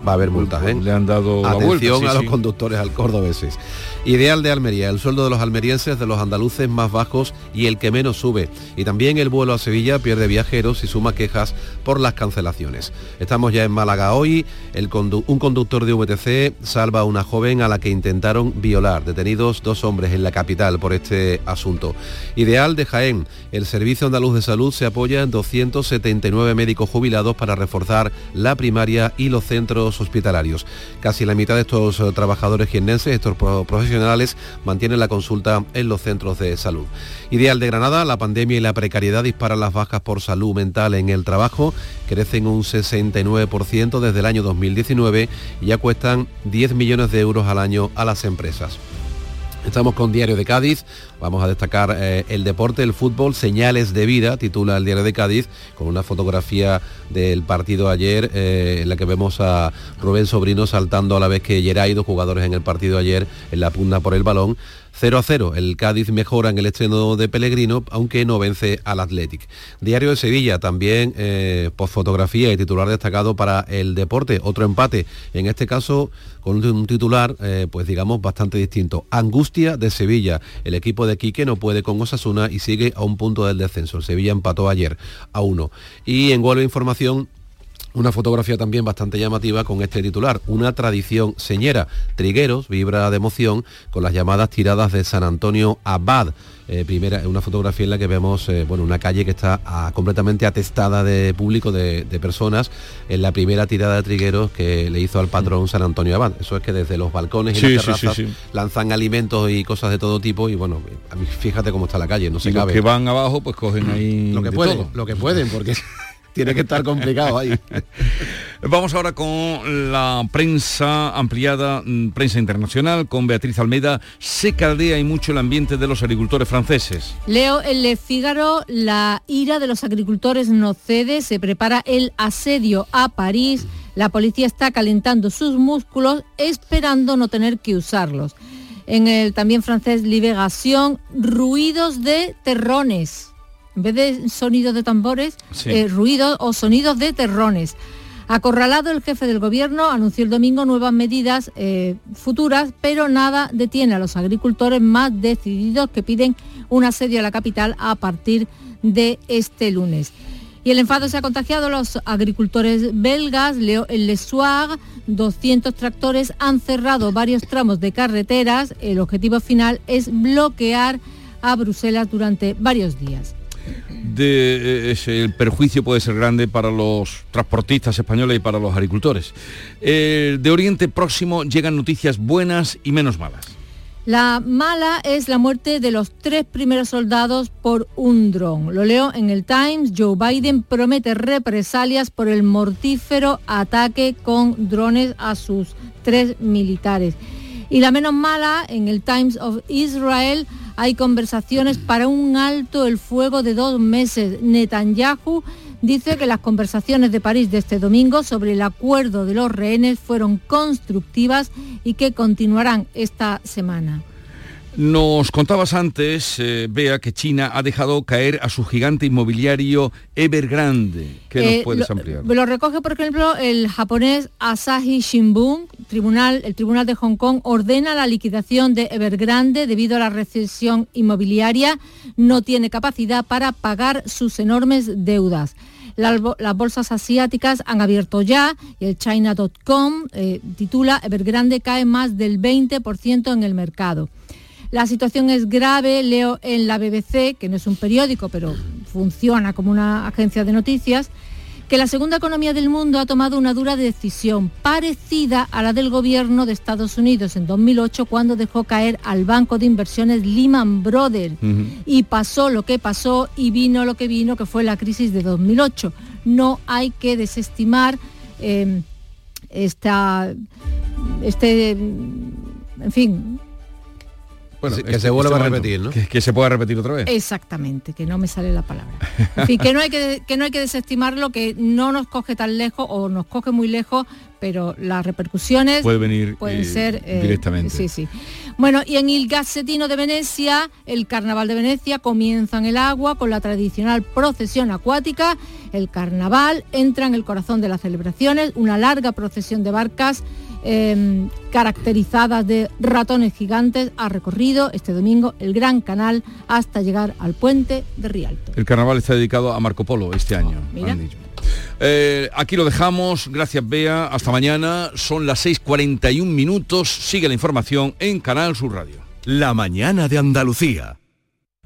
Va a haber multas, ¿eh? Le han dado la Atención vuelta, sí, a los sí. conductores al cordobeses. Ideal de Almería, el sueldo de los almerienses de los andaluces más bajos y el que menos sube. Y también el vuelo a Sevilla pierde viajeros y suma quejas por las cancelaciones. Estamos ya en Málaga hoy. El condu- un conductor de VTC salva a una joven a la que intentaron violar. Detenidos dos hombres en la capital por este asunto. Ideal de Jaén, el Servicio Andaluz de Salud se apoya en 279 médicos jubilados para reforzar la primaria y los centros hospitalarios. Casi la mitad de estos eh, trabajadores jiennenses, estos pro- profesionales, mantienen la consulta en los centros de salud. Ideal de Granada, la pandemia y la precariedad disparan las bajas por salud mental en el trabajo, crecen un 69% desde el año 2019 y ya cuestan 10 millones de euros al año a las empresas. Estamos con Diario de Cádiz, vamos a destacar eh, el deporte, el fútbol, señales de vida, titula el Diario de Cádiz, con una fotografía del partido ayer, eh, en la que vemos a Rubén Sobrino saltando a la vez que Geray, dos jugadores en el partido ayer, en la pugna por el balón. 0 a 0, el Cádiz mejora en el estreno de Pellegrino, aunque no vence al Athletic. Diario de Sevilla, también eh, por fotografía y titular destacado para el deporte, otro empate, en este caso con un- titular, eh, pues digamos, bastante distinto. Angustia de Sevilla, el equipo de Quique no puede con Osasuna y sigue a un punto del descenso. El Sevilla empató ayer a uno. Y en Huelva Información, una fotografía también bastante llamativa con este titular, una tradición señera. Trigueros vibra de emoción con las llamadas tiradas de San Antonio Abad. Eh, primera, una fotografía en la que vemos eh, bueno, una calle que está ah, completamente atestada de público, de, de personas, en la primera tirada de trigueros que le hizo al patrón San Antonio Abad. Eso es que desde los balcones y Sí, las sí, terrazas sí. lanzan alimentos y cosas de todo tipo y bueno, fíjate cómo está la calle, no se Y los cabe. que van abajo pues cogen ahí lo que de pueden, todo. lo que pueden, porque tiene que estar complicado ahí. Vamos ahora con la prensa ampliada, mm, prensa internacional, con Beatriz Almeida. Se caldea y mucho el ambiente de los agricultores franceses. Leo en Le Figaro, la ira de los agricultores no cede, se prepara el asedio a París, la policía está calentando sus músculos esperando no tener que usarlos. En el también francés Libération, ruidos de terrones. En vez de sonidos de tambores, Sí. eh, ruidos o sonidos de terrones. Acorralado, el jefe del gobierno anunció el domingo nuevas medidas eh, futuras, pero nada detiene a los agricultores más decididos que piden un asedio a la capital a partir de este lunes. Y el enfado se ha contagiado a los agricultores belgas. Leo Le Soir, 200 tractores han cerrado varios tramos de carreteras. El objetivo final es bloquear a Bruselas durante varios días. De, eh, ese- el perjuicio puede ser grande para los transportistas españoles y para los agricultores. Eh, de Oriente Próximo llegan noticias buenas y menos malas. La mala es la muerte de los tres primeros soldados por un dron. Lo leo en el Times. Joe Biden promete represalias por el mortífero ataque con drones a sus tres militares. Y la menos mala, en el Times of Israel hay conversaciones para un alto el fuego de dos meses. Netanyahu dice que las conversaciones de París de este domingo sobre el acuerdo de los rehenes fueron constructivas y que continuarán esta semana. Nos contabas antes, eh, Bea, que China ha dejado caer a su gigante inmobiliario Evergrande. ¿Qué nos Eh, puedes lo- ampliar? Lo recoge, por ejemplo, el japonés Asahi Shimbun. El Tribunal de Hong Kong ordena la liquidación de Evergrande debido a la recesión inmobiliaria. No tiene capacidad para pagar sus enormes deudas. Las bolsas asiáticas han abierto ya y el China.com eh, titula Evergrande cae más del 20% en el mercado. La situación es grave, leo en la BBC, que no es un periódico, pero funciona como una agencia de noticias, que la segunda economía del mundo ha tomado una dura decisión parecida a la del gobierno de Estados Unidos en 2008 cuando dejó caer al banco de inversiones Lehman Brothers y pasó lo que pasó y vino lo que vino, que fue la crisis de 2008. No hay que desestimar eh, esta, este, en fin, Bueno, que este- se vuelva este a repetir, ¿no? Que, que se pueda repetir otra vez. Exactamente, que no me sale la palabra. En fin, que no hay que, que, no hay que desestimarlo, que no nos coge tan lejos o nos coge muy lejos, pero las repercusiones Puede venir, pueden eh, ser eh, directamente. Sí, sí. Bueno, y en el Gazzetino de Venecia, el Carnaval de Venecia comienza en el agua con la tradicional procesión acuática. El carnaval entra en el corazón de las celebraciones, una larga procesión de barcas eh, caracterizadas de ratones gigantes ha recorrido este domingo el Gran Canal hasta llegar al puente de Rialto. El carnaval está dedicado a Marco Polo este año. mira. han dicho. Eh, aquí lo dejamos. Gracias, Bea. Hasta mañana. Son las 6.41 minutos. Sigue la información en Canal Sur Radio. La mañana de Andalucía.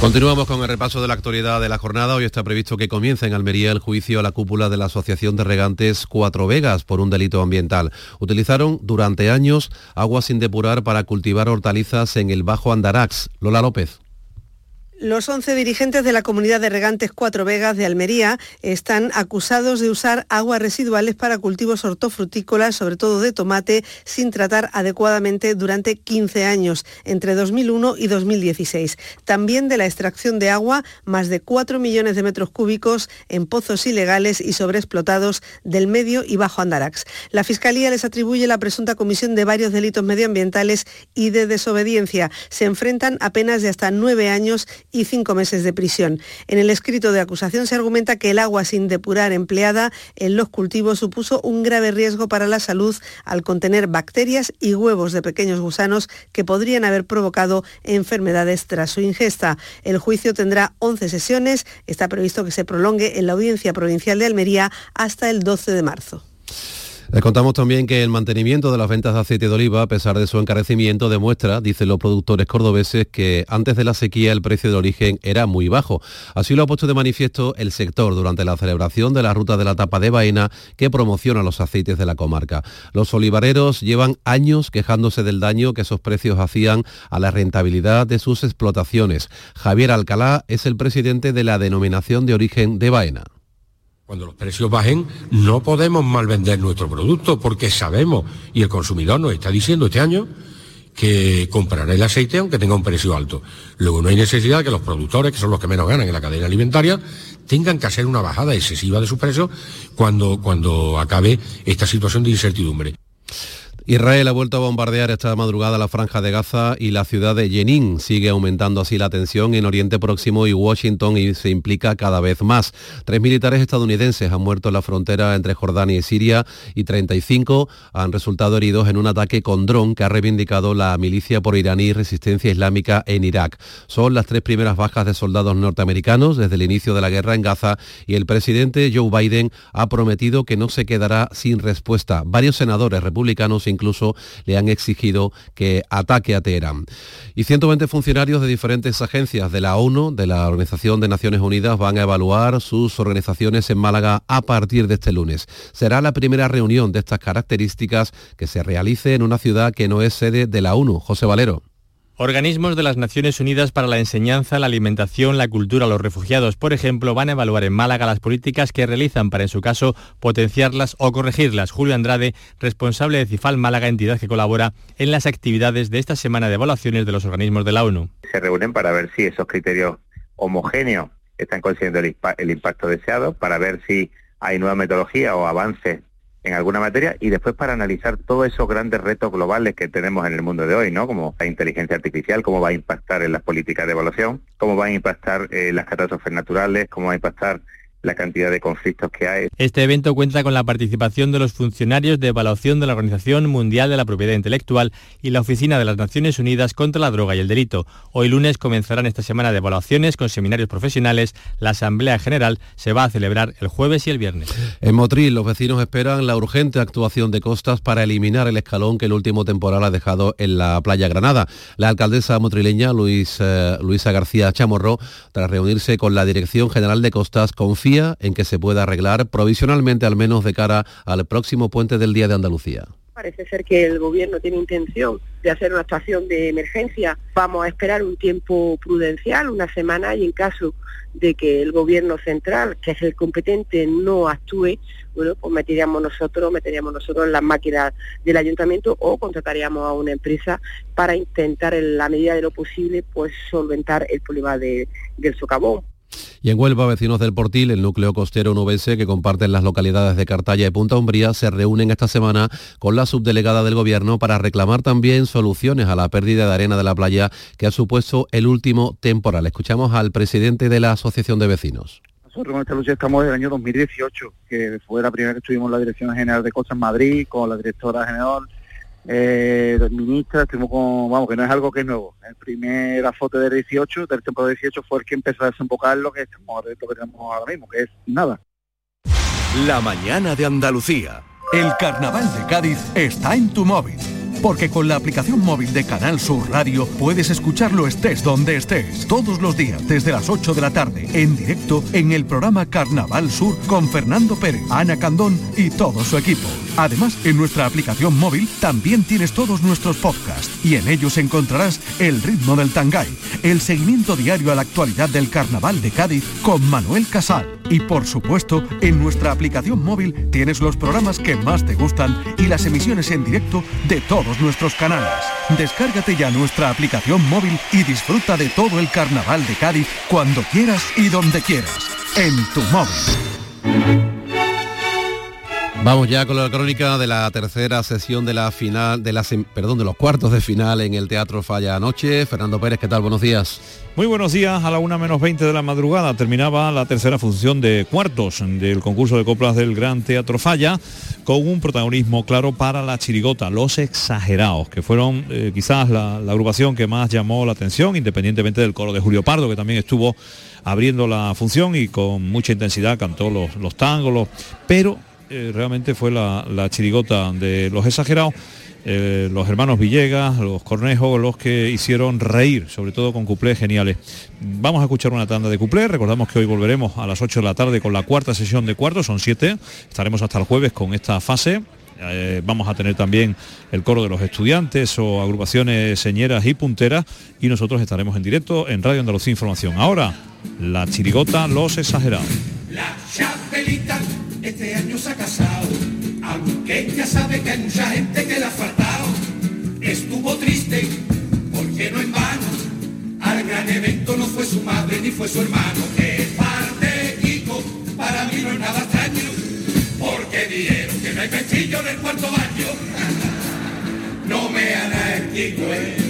Continuamos con el repaso de la actualidad de la jornada. Hoy está previsto que comience en Almería el juicio a la cúpula de la Asociación de Regantes Cuatro Vegas por un delito ambiental. Utilizaron durante años agua sin depurar para cultivar hortalizas en el Bajo Andarax. Lola López. Los 11 dirigentes de la comunidad de regantes Cuatro Vegas de Almería están acusados de usar aguas residuales para cultivos hortofrutícolas, sobre todo de tomate, sin tratar adecuadamente durante 15 años, entre 2001 y 2016. También de la extracción de agua, más de 4 millones de metros cúbicos en pozos ilegales y sobreexplotados del medio y bajo Andarax. La Fiscalía les atribuye la presunta comisión de varios delitos medioambientales y de desobediencia. Se enfrentan a penas de hasta nueve años y cinco meses de prisión. En el escrito de acusación se argumenta que el agua sin depurar empleada en los cultivos supuso un grave riesgo para la salud al contener bacterias y huevos de pequeños gusanos que podrían haber provocado enfermedades tras su ingesta. El juicio tendrá 11 sesiones. Está previsto que se prolongue en la Audiencia Provincial de Almería hasta el 12 de marzo. Les contamos también que el mantenimiento de las ventas de aceite de oliva, a pesar de su encarecimiento, demuestra, dicen los productores cordobeses, que antes de la sequía el precio de origen era muy bajo. Así lo ha puesto de manifiesto el sector durante la celebración de la Ruta de la Tapa de Baena, que promociona los aceites de la comarca. Los olivareros llevan años quejándose del daño que esos precios hacían a la rentabilidad de sus explotaciones. Javier Alcalá es el presidente de la denominación de origen de Baena. Cuando los precios bajen, no podemos mal vender nuestro producto porque sabemos, y el consumidor nos está diciendo este año, que comprará el aceite aunque tenga un precio alto. Luego no hay necesidad de que los productores, que son los que menos ganan en la cadena alimentaria, tengan que hacer una bajada excesiva de sus precios cuando, cuando acabe esta situación de incertidumbre. Israel ha vuelto a bombardear esta madrugada la franja de Gaza y la ciudad de Jenin. Sigue aumentando así la tensión en Oriente Próximo y Washington y se implica cada vez más. Tres militares estadounidenses han muerto en la frontera entre Jordania y Siria y 35 han resultado heridos en un ataque con dron que ha reivindicado la milicia por iraní Resistencia Islámica en Irak. Son las tres primeras bajas de soldados norteamericanos desde el inicio de la guerra en Gaza y el presidente Joe Biden ha prometido que no se quedará sin respuesta. Varios senadores republicanos incluso le han exigido que ataque a Teherán. Y 120 funcionarios de diferentes agencias de la ONU, de la Organización de Naciones Unidas, van a evaluar sus organizaciones en Málaga a partir de este lunes. Será la primera reunión de estas características que se realice en una ciudad que no es sede de la ONU. José Valero. Organismos de las Naciones Unidas para la Enseñanza, la Alimentación, la Cultura, los Refugiados, por ejemplo, van a evaluar en Málaga las políticas que realizan para, en su caso, potenciarlas o corregirlas. Julio Andrade, responsable de CIFAL Málaga, entidad que colabora en las actividades de esta semana de evaluaciones de los organismos de la ONU. Se reúnen para ver si esos criterios homogéneos están consiguiendo el, impacto deseado, para ver si hay nueva metodología o avances en alguna materia y después para analizar todos esos grandes retos globales que tenemos en el mundo de hoy, ¿no? Como la inteligencia artificial, cómo va a impactar en las políticas de evaluación, cómo va a impactar eh, las catástrofes naturales, cómo va a impactar la cantidad de conflictos que hay. Este evento cuenta con la participación de los funcionarios de evaluación de la Organización Mundial de la Propiedad Intelectual y la Oficina de las Naciones Unidas contra la Droga y el Delito. Hoy lunes comenzarán esta semana de evaluaciones con seminarios profesionales. La Asamblea General se va a celebrar el jueves y el viernes. En Motril, los vecinos esperan la urgente actuación de Costas para eliminar el escalón que el último temporal ha dejado en la playa Granada. La alcaldesa motrileña, Luis, eh, Luisa García Chamorro, tras reunirse con la Dirección General de Costas, confía en que se pueda arreglar provisionalmente al menos de cara al próximo puente del Día de Andalucía. Parece ser que el gobierno tiene intención de hacer una actuación de emergencia. Vamos a esperar un tiempo prudencial, una semana, y en caso de que el gobierno central, que es el competente, no actúe, bueno, pues meteríamos nosotros, meteríamos nosotros en las máquinas del ayuntamiento o contrataríamos a una empresa para intentar en la medida de lo posible pues solventar el problema del socavón. Y en Huelva, vecinos del Portil, el núcleo costero nubense que comparten las localidades de Cartaya y Punta Umbría, se reúnen esta semana con la subdelegada del Gobierno para reclamar también soluciones a la pérdida de arena de la playa que ha supuesto el último temporal. Escuchamos al presidente de la Asociación de Vecinos. Nosotros con esta lucha estamos desde el año 2018, que fue la primera que estuvimos en la Dirección General de Costas en Madrid, con la directora general eh, ministra, estuvimos con, vamos, que no es algo que es nuevo. El primer foto del 18, del del 18, fue el que empezó a desembocar lo que estamos, lo que tenemos ahora mismo, que es nada. La mañana de Andalucía. El carnaval de Cádiz está en tu móvil porque con la aplicación móvil de Canal Sur Radio puedes escucharlo estés donde estés, todos los días desde las 8 de la tarde, en directo en el programa Carnaval Sur con Fernando Pérez, Ana Candón y todo su equipo. Además, en nuestra aplicación móvil también tienes todos nuestros podcasts y en ellos encontrarás el ritmo del tangay, el seguimiento diario a la actualidad del Carnaval de Cádiz con Manuel Casal. Y por supuesto, en nuestra aplicación móvil tienes los programas que más te gustan y las emisiones en directo de todos nuestros canales. Descárgate ya nuestra aplicación móvil y disfruta de todo el carnaval de Cádiz cuando quieras y donde quieras. En tu móvil. Vamos ya con la crónica de la tercera sesión de la final, de la, perdón, de los cuartos de final en el Teatro Falla anoche. Fernando Pérez, ¿qué tal? Buenos días. Muy buenos días. A la una menos 20 de la madrugada terminaba la tercera función de cuartos del concurso de coplas del Gran Teatro Falla con un protagonismo claro para la chirigota, Los Exagerados, que fueron eh, quizás la, agrupación que más llamó la atención, independientemente del coro de Julio Pardo, que también estuvo abriendo la función y con mucha intensidad cantó los, los tangos, pero eh, realmente fue la, chirigota de los exagerados, eh, los hermanos Villegas, los Cornejos, los que hicieron reír, sobre todo con cuplés geniales. Vamos a escuchar una tanda de cuplés, recordamos que hoy volveremos a las 8 de la tarde con la cuarta sesión de cuartos, son siete, estaremos hasta el jueves con esta fase. Eh, vamos a tener también el coro de los estudiantes o agrupaciones señeras y punteras y nosotros estaremos en directo en Radio Andalucía Información. Ahora, la chirigota Los Exagerados este año se ha casado, aunque ya sabe que hay mucha gente que le ha faltado. Estuvo triste, porque no en vano, al gran evento no fue su madre ni fue su hermano, que parte Kiko, para mí no es nada extraño, porque dijeron que no hay pestillo en el cuarto baño. contigo, ¿eh?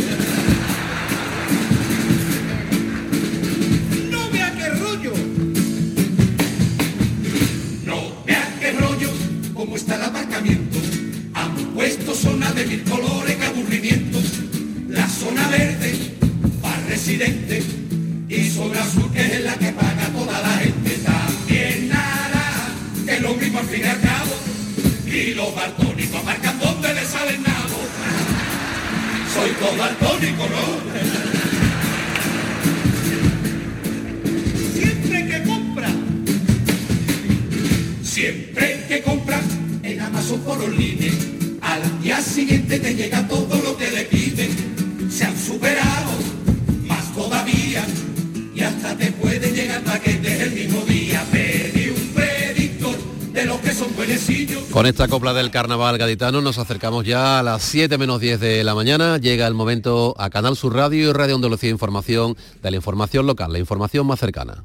Aparcamiento. Han puesto zona de mil colores, qué aburrimiento. La zona verde para residentes y zona azul que es la que paga toda la gente. También nada, que lo mismo al fin y al cabo. Y los daltónicos aparcan donde les salen nabo. Soy todo daltónico, ¿no? En Amazon por online, al día siguiente te llega todo lo que le piden. Se han superado, más todavía, y hasta te puede llegar paquetes el mismo día. Pedí un predictor de los que son buenecillos. Con esta copla del carnaval gaditano nos acercamos ya a las 7 menos 10 de la mañana. Llega el momento a Canal Sur Radio y Radio Andalucía Información de la información local, la información más cercana.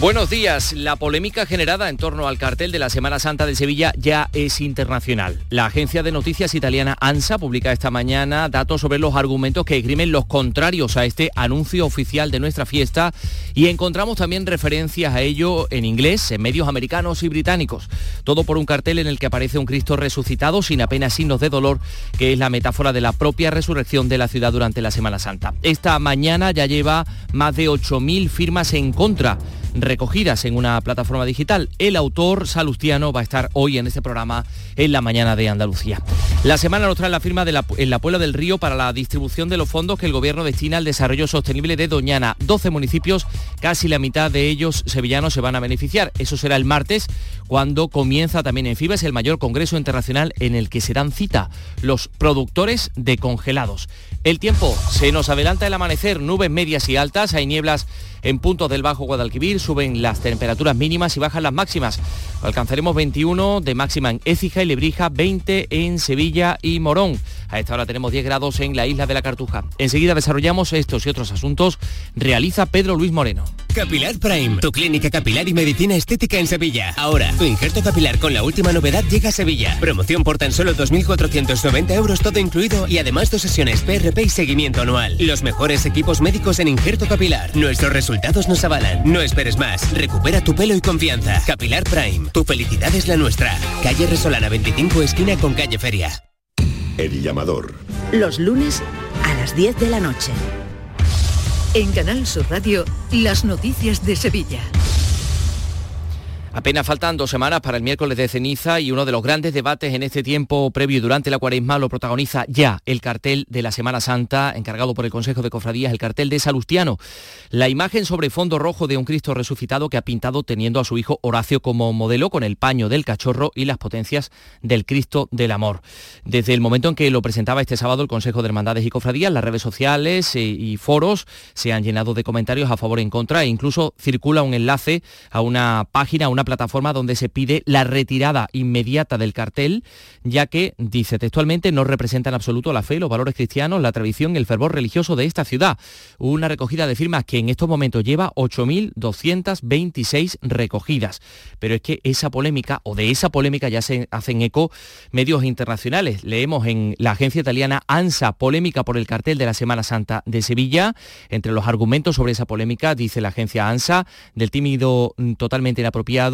Buenos días. La polémica generada en torno al cartel de la Semana Santa de Sevilla ya es internacional. La agencia de noticias italiana ANSA publica esta mañana datos sobre los argumentos que esgrimen los contrarios a este anuncio oficial de nuestra fiesta y encontramos también referencias a ello en inglés, en medios americanos y británicos. Todo por un cartel en el que aparece un Cristo resucitado sin apenas signos de dolor, que es la metáfora de la propia resurrección de la ciudad durante la Semana Santa. Esta mañana ya lleva más de 8.000 firmas en contra recogidas en una plataforma digital. El autor salustiano va a estar hoy en este programa en la mañana de Andalucía. La semana nos trae la firma de la, en la Puebla del Río para la distribución de los fondos que el gobierno destina al desarrollo sostenible de Doñana. 12 municipios, casi la mitad de ellos sevillanos se van a beneficiar. Eso será el martes, cuando comienza también en FIBES el mayor congreso internacional en el que se dan cita los productores de congelados. El tiempo se nos adelanta el amanecer, nubes medias y altas, hay nieblas en puntos del Bajo Guadalquivir, suben las temperaturas mínimas y bajan las máximas. Alcanzaremos 21 de máxima en Écija y Lebrija, 20 en Sevilla y Morón. A esta hora tenemos 10 grados en la isla de la Cartuja. Enseguida desarrollamos estos y otros asuntos. Realiza Pedro Luis Moreno. Capilar Prime, tu clínica capilar y medicina estética en Sevilla. Ahora, tu injerto capilar con la última novedad llega a Sevilla. Promoción por tan solo 2.490 euros todo incluido y además dos sesiones PRP y seguimiento anual. Los mejores equipos médicos en injerto capilar. Nuestros resultados nos avalan. No esperes más. Recupera tu pelo y confianza. Capilar Prime, tu felicidad es la nuestra. Calle Resolana 25 esquina con calle Feria. El llamador. Los lunes a las 10 de la noche. En Canal Sur Radio, las noticias de Sevilla. Apenas faltan dos semanas para el miércoles de ceniza y uno de los grandes debates en este tiempo previo y durante la cuaresma lo protagoniza ya el cartel de la Semana Santa, encargado por el Consejo de Cofradías, el cartel de Salustiano. La imagen sobre fondo rojo de un Cristo resucitado que ha pintado teniendo a su hijo Horacio como modelo con el paño del cachorro y las potencias del Cristo del Amor. Desde el momento en que lo presentaba este sábado el Consejo de Hermandades y Cofradías, las redes sociales eh, y foros se han llenado de comentarios a favor e en contra e incluso circula un enlace a una página, a una plataforma donde se pide la retirada inmediata del cartel, ya que, dice textualmente, no representa en absoluto la fe, los valores cristianos, la tradición y el fervor religioso de esta ciudad. Una recogida de firmas que en estos momentos lleva 8.226 recogidas. Pero es que esa polémica, o de esa polémica ya se hacen eco medios internacionales. Leemos en la agencia italiana ANSA, polémica por el cartel de la Semana Santa de Sevilla. Entre los argumentos sobre esa polémica, dice la agencia ANSA, del tímido mm, totalmente inapropiado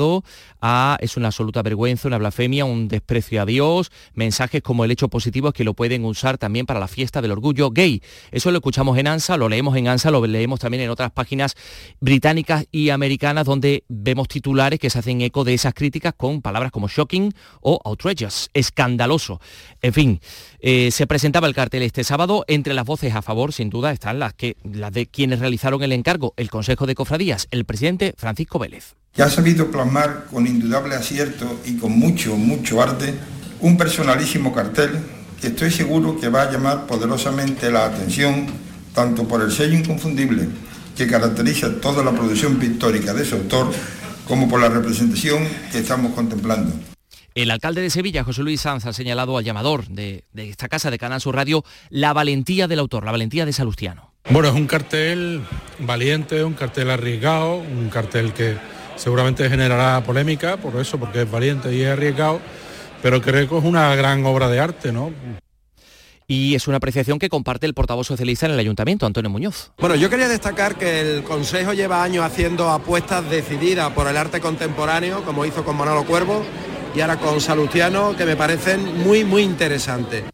a es una absoluta vergüenza, una blasfemia, un desprecio a Dios, mensajes como el hecho positivo es que lo pueden usar también para la fiesta del orgullo gay. Eso lo escuchamos en ANSA, lo leemos en ANSA, lo leemos también en otras páginas británicas y americanas donde vemos titulares que se hacen eco de esas críticas con palabras como shocking o outrageous, escandaloso. En fin, eh, se presentaba el cartel este sábado. Entre las voces a favor, sin duda, están las, que, las de quienes realizaron el encargo, el Consejo de Cofradías, el presidente Francisco Vélez que ha sabido plasmar con indudable acierto y con mucho, mucho arte un personalísimo cartel que estoy seguro que va a llamar poderosamente la atención tanto por el sello inconfundible que caracteriza toda la producción pictórica de su autor como por la representación que estamos contemplando. El alcalde de Sevilla, José Luis Sanz, ha señalado al llamador de, de esta casa de Canal Sur Radio la valentía del autor, la valentía de Salustiano Bueno, es un cartel valiente, un cartel arriesgado, un cartel que seguramente generará polémica por eso, porque es valiente y es arriesgado, pero creo que es una gran obra de arte, ¿no? y es una apreciación que comparte el portavoz socialista en el ayuntamiento, Antonio Muñoz. Bueno, yo quería destacar que el Consejo lleva años haciendo apuestas decididas por el arte contemporáneo, como hizo con Manolo Cuervo y ahora con Salustiano, que me parecen muy, muy interesantes.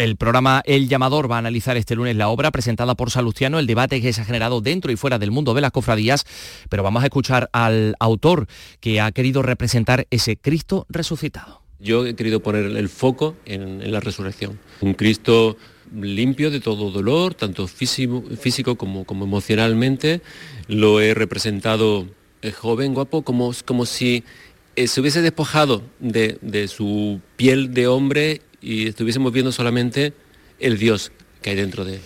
El programa El Llamador va a analizar este lunes la obra presentada por Salustiano, el debate que se ha generado dentro y fuera del mundo de las cofradías, pero vamos a escuchar al autor que ha querido representar ese Cristo resucitado. Yo he querido poner el foco en, la resurrección. Un Cristo limpio de todo dolor, tanto físico, como, emocionalmente. Lo he representado eh, joven, guapo, como, como si eh, se hubiese despojado de, de su piel de hombre y estuviésemos viendo solamente el Dios que hay dentro de él.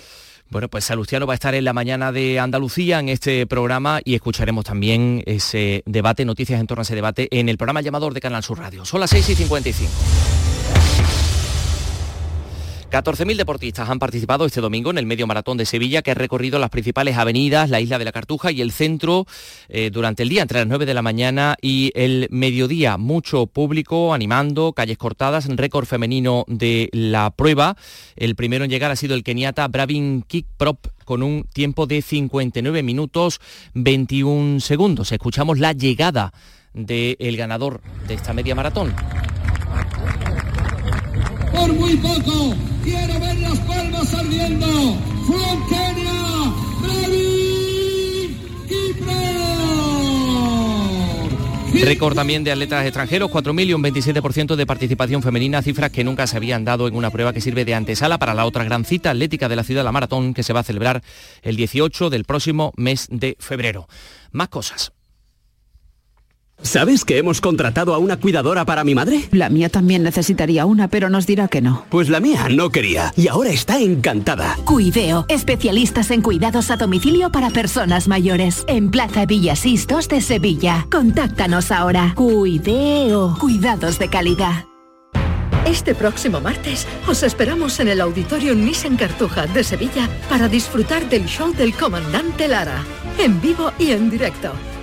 Bueno, pues Salustiano va a estar en la mañana de Andalucía en este programa y escucharemos también ese debate, noticias en torno a ese debate en el programa llamador de Canal Sur Radio. Son las 6 y 55. 14.000 deportistas han participado este domingo en el medio maratón de Sevilla que ha recorrido las principales avenidas, la isla de la Cartuja y el centro eh, durante el día, entre las 9 de la mañana y el mediodía. Mucho público animando, calles cortadas, récord femenino de la prueba. El primero en llegar ha sido el keniata Bravin Kickprop con un tiempo de 59 minutos 21 segundos. Escuchamos la llegada del ganador de esta media maratón por muy poco. Quiero ver las palmas ardiendo. Récord también de atletas extranjeros, 4.000 y un 27% de participación femenina, cifras que nunca se habían dado en una prueba que sirve de antesala para la otra gran cita atlética de la ciudad, la maratón, que se va a celebrar el 18 del próximo mes de febrero. Más cosas. ¿Sabes que hemos contratado a una cuidadora para mi madre? La mía también necesitaría una, pero nos dirá que no. Pues la mía no quería y ahora está encantada. Cuideo, especialistas en cuidados a domicilio para personas mayores. En Plaza Villasistos de Sevilla. Contáctanos ahora. Cuideo, cuidados de calidad. Este próximo martes os esperamos en el Auditorio Nissan Cartuja de Sevilla para disfrutar del show del comandante Lara, en vivo y en directo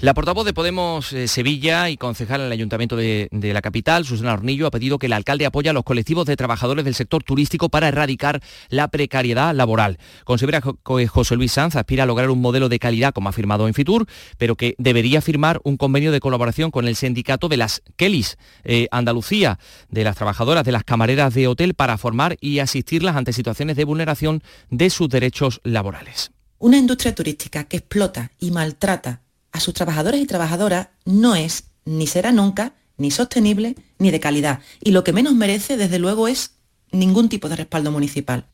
La portavoz de Podemos eh, Sevilla y concejal en el Ayuntamiento de, la capital, Susana Hornillo, ha pedido que el alcalde apoye a los colectivos de trabajadores del sector turístico para erradicar la precariedad laboral. Considera que José Luis Sanz aspira a lograr un modelo de calidad, como ha firmado en Fitur, pero que debería firmar un convenio de colaboración con el sindicato de las Kellys eh, Andalucía, de las trabajadoras de las camareras de hotel, para formar y asistirlas ante situaciones de vulneración de sus derechos laborales. Una industria turística que explota y maltrata a sus trabajadores y trabajadoras no es, ni será nunca, ni sostenible, ni de calidad. Y lo que menos merece, desde luego, es ningún tipo de respaldo municipal.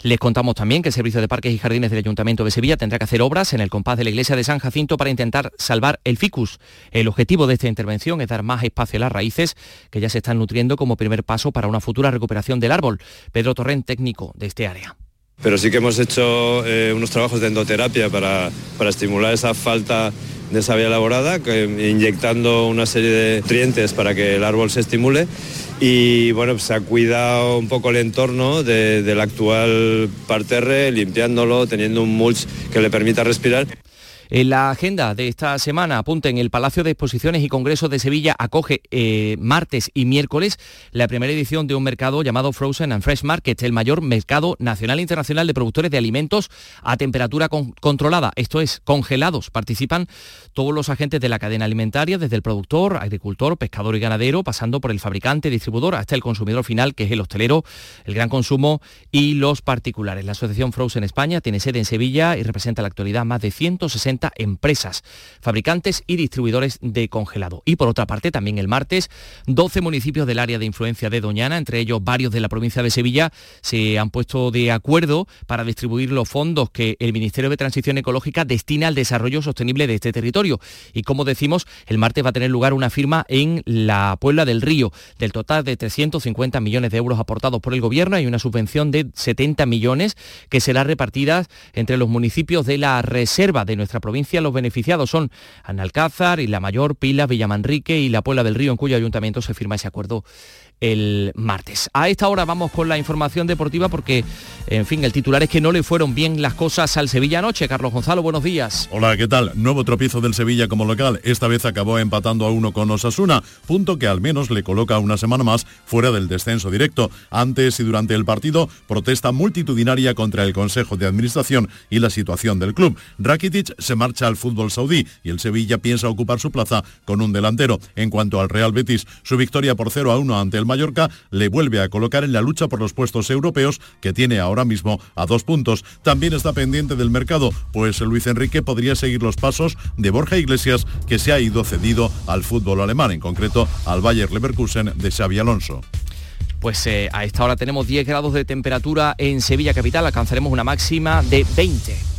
Les contamos también que el Servicio de Parques y Jardines del Ayuntamiento de Sevilla tendrá que hacer obras en el compás de la iglesia de San Jacinto para intentar salvar el ficus. El objetivo de esta intervención es dar más espacio a las raíces que ya se están nutriendo como primer paso para una futura recuperación del árbol. Pedro Torrent, técnico de este área. Pero sí que hemos hecho eh, unos trabajos de endoterapia para, para estimular esa falta de esa vía elaborada, inyectando una serie de nutrientes para que el árbol se estimule y bueno, se ha cuidado un poco el entorno del actual parterre, limpiándolo, teniendo un mulch que le permita respirar. En la agenda de esta semana, apunten, el Palacio de Exposiciones y Congresos de Sevilla acoge eh, martes y miércoles la primera edición de un mercado llamado Frozen and Fresh Market, el mayor mercado nacional e internacional de productores de alimentos a temperatura controlada, esto es, congelados. Participan todos los agentes de la cadena alimentaria, desde el productor, agricultor, pescador y ganadero, pasando por el fabricante, distribuidor, hasta el consumidor final, que es el hostelero, el gran consumo y los particulares. La Asociación Frozen España tiene sede en Sevilla y representa en la actualidad más de 160 50 empresas, fabricantes y distribuidores de congelado. Y por otra parte, también el martes, 12 municipios del área de influencia de Doñana, entre ellos varios de la provincia de Sevilla, se han puesto de acuerdo para distribuir los fondos que el Ministerio de Transición Ecológica destina al desarrollo sostenible de este territorio. Y como decimos, el martes va a tener lugar una firma en la Puebla del Río. Del total de 350 millones de euros aportados por el Gobierno, hay una subvención de 70 millones que será repartida entre los municipios de la reserva de nuestra provincia. Los beneficiados son Analcázar, y La Mayor, Pila, Villamanrique y la Puebla del Río, en cuyo ayuntamiento se firma ese acuerdo el martes. A esta hora vamos con la información deportiva porque, en fin, el titular es que no le fueron bien las cosas al Sevilla anoche. Carlos Gonzalo, buenos días. Hola, ¿qué tal? Nuevo tropiezo del Sevilla como local. Esta vez acabó empatando a uno con Osasuna, punto que al menos le coloca una semana más fuera del descenso directo. Antes y durante el partido, protesta multitudinaria contra el Consejo de Administración y la situación del club. Rakitic se marcha al fútbol saudí y el Sevilla piensa ocupar su plaza con un delantero. En cuanto al Real Betis, su victoria por 0 a 1 ante el Mallorca le vuelve a colocar en la lucha por los puestos europeos que tiene ahora mismo a dos puntos. También está pendiente del mercado, pues Luis Enrique podría seguir los pasos de Borja Iglesias, que se ha ido cedido al fútbol alemán, en concreto al Bayer Leverkusen de Xavi Alonso. Pues eh, a esta hora tenemos 10 grados de temperatura en Sevilla Capital, alcanzaremos una máxima de 20.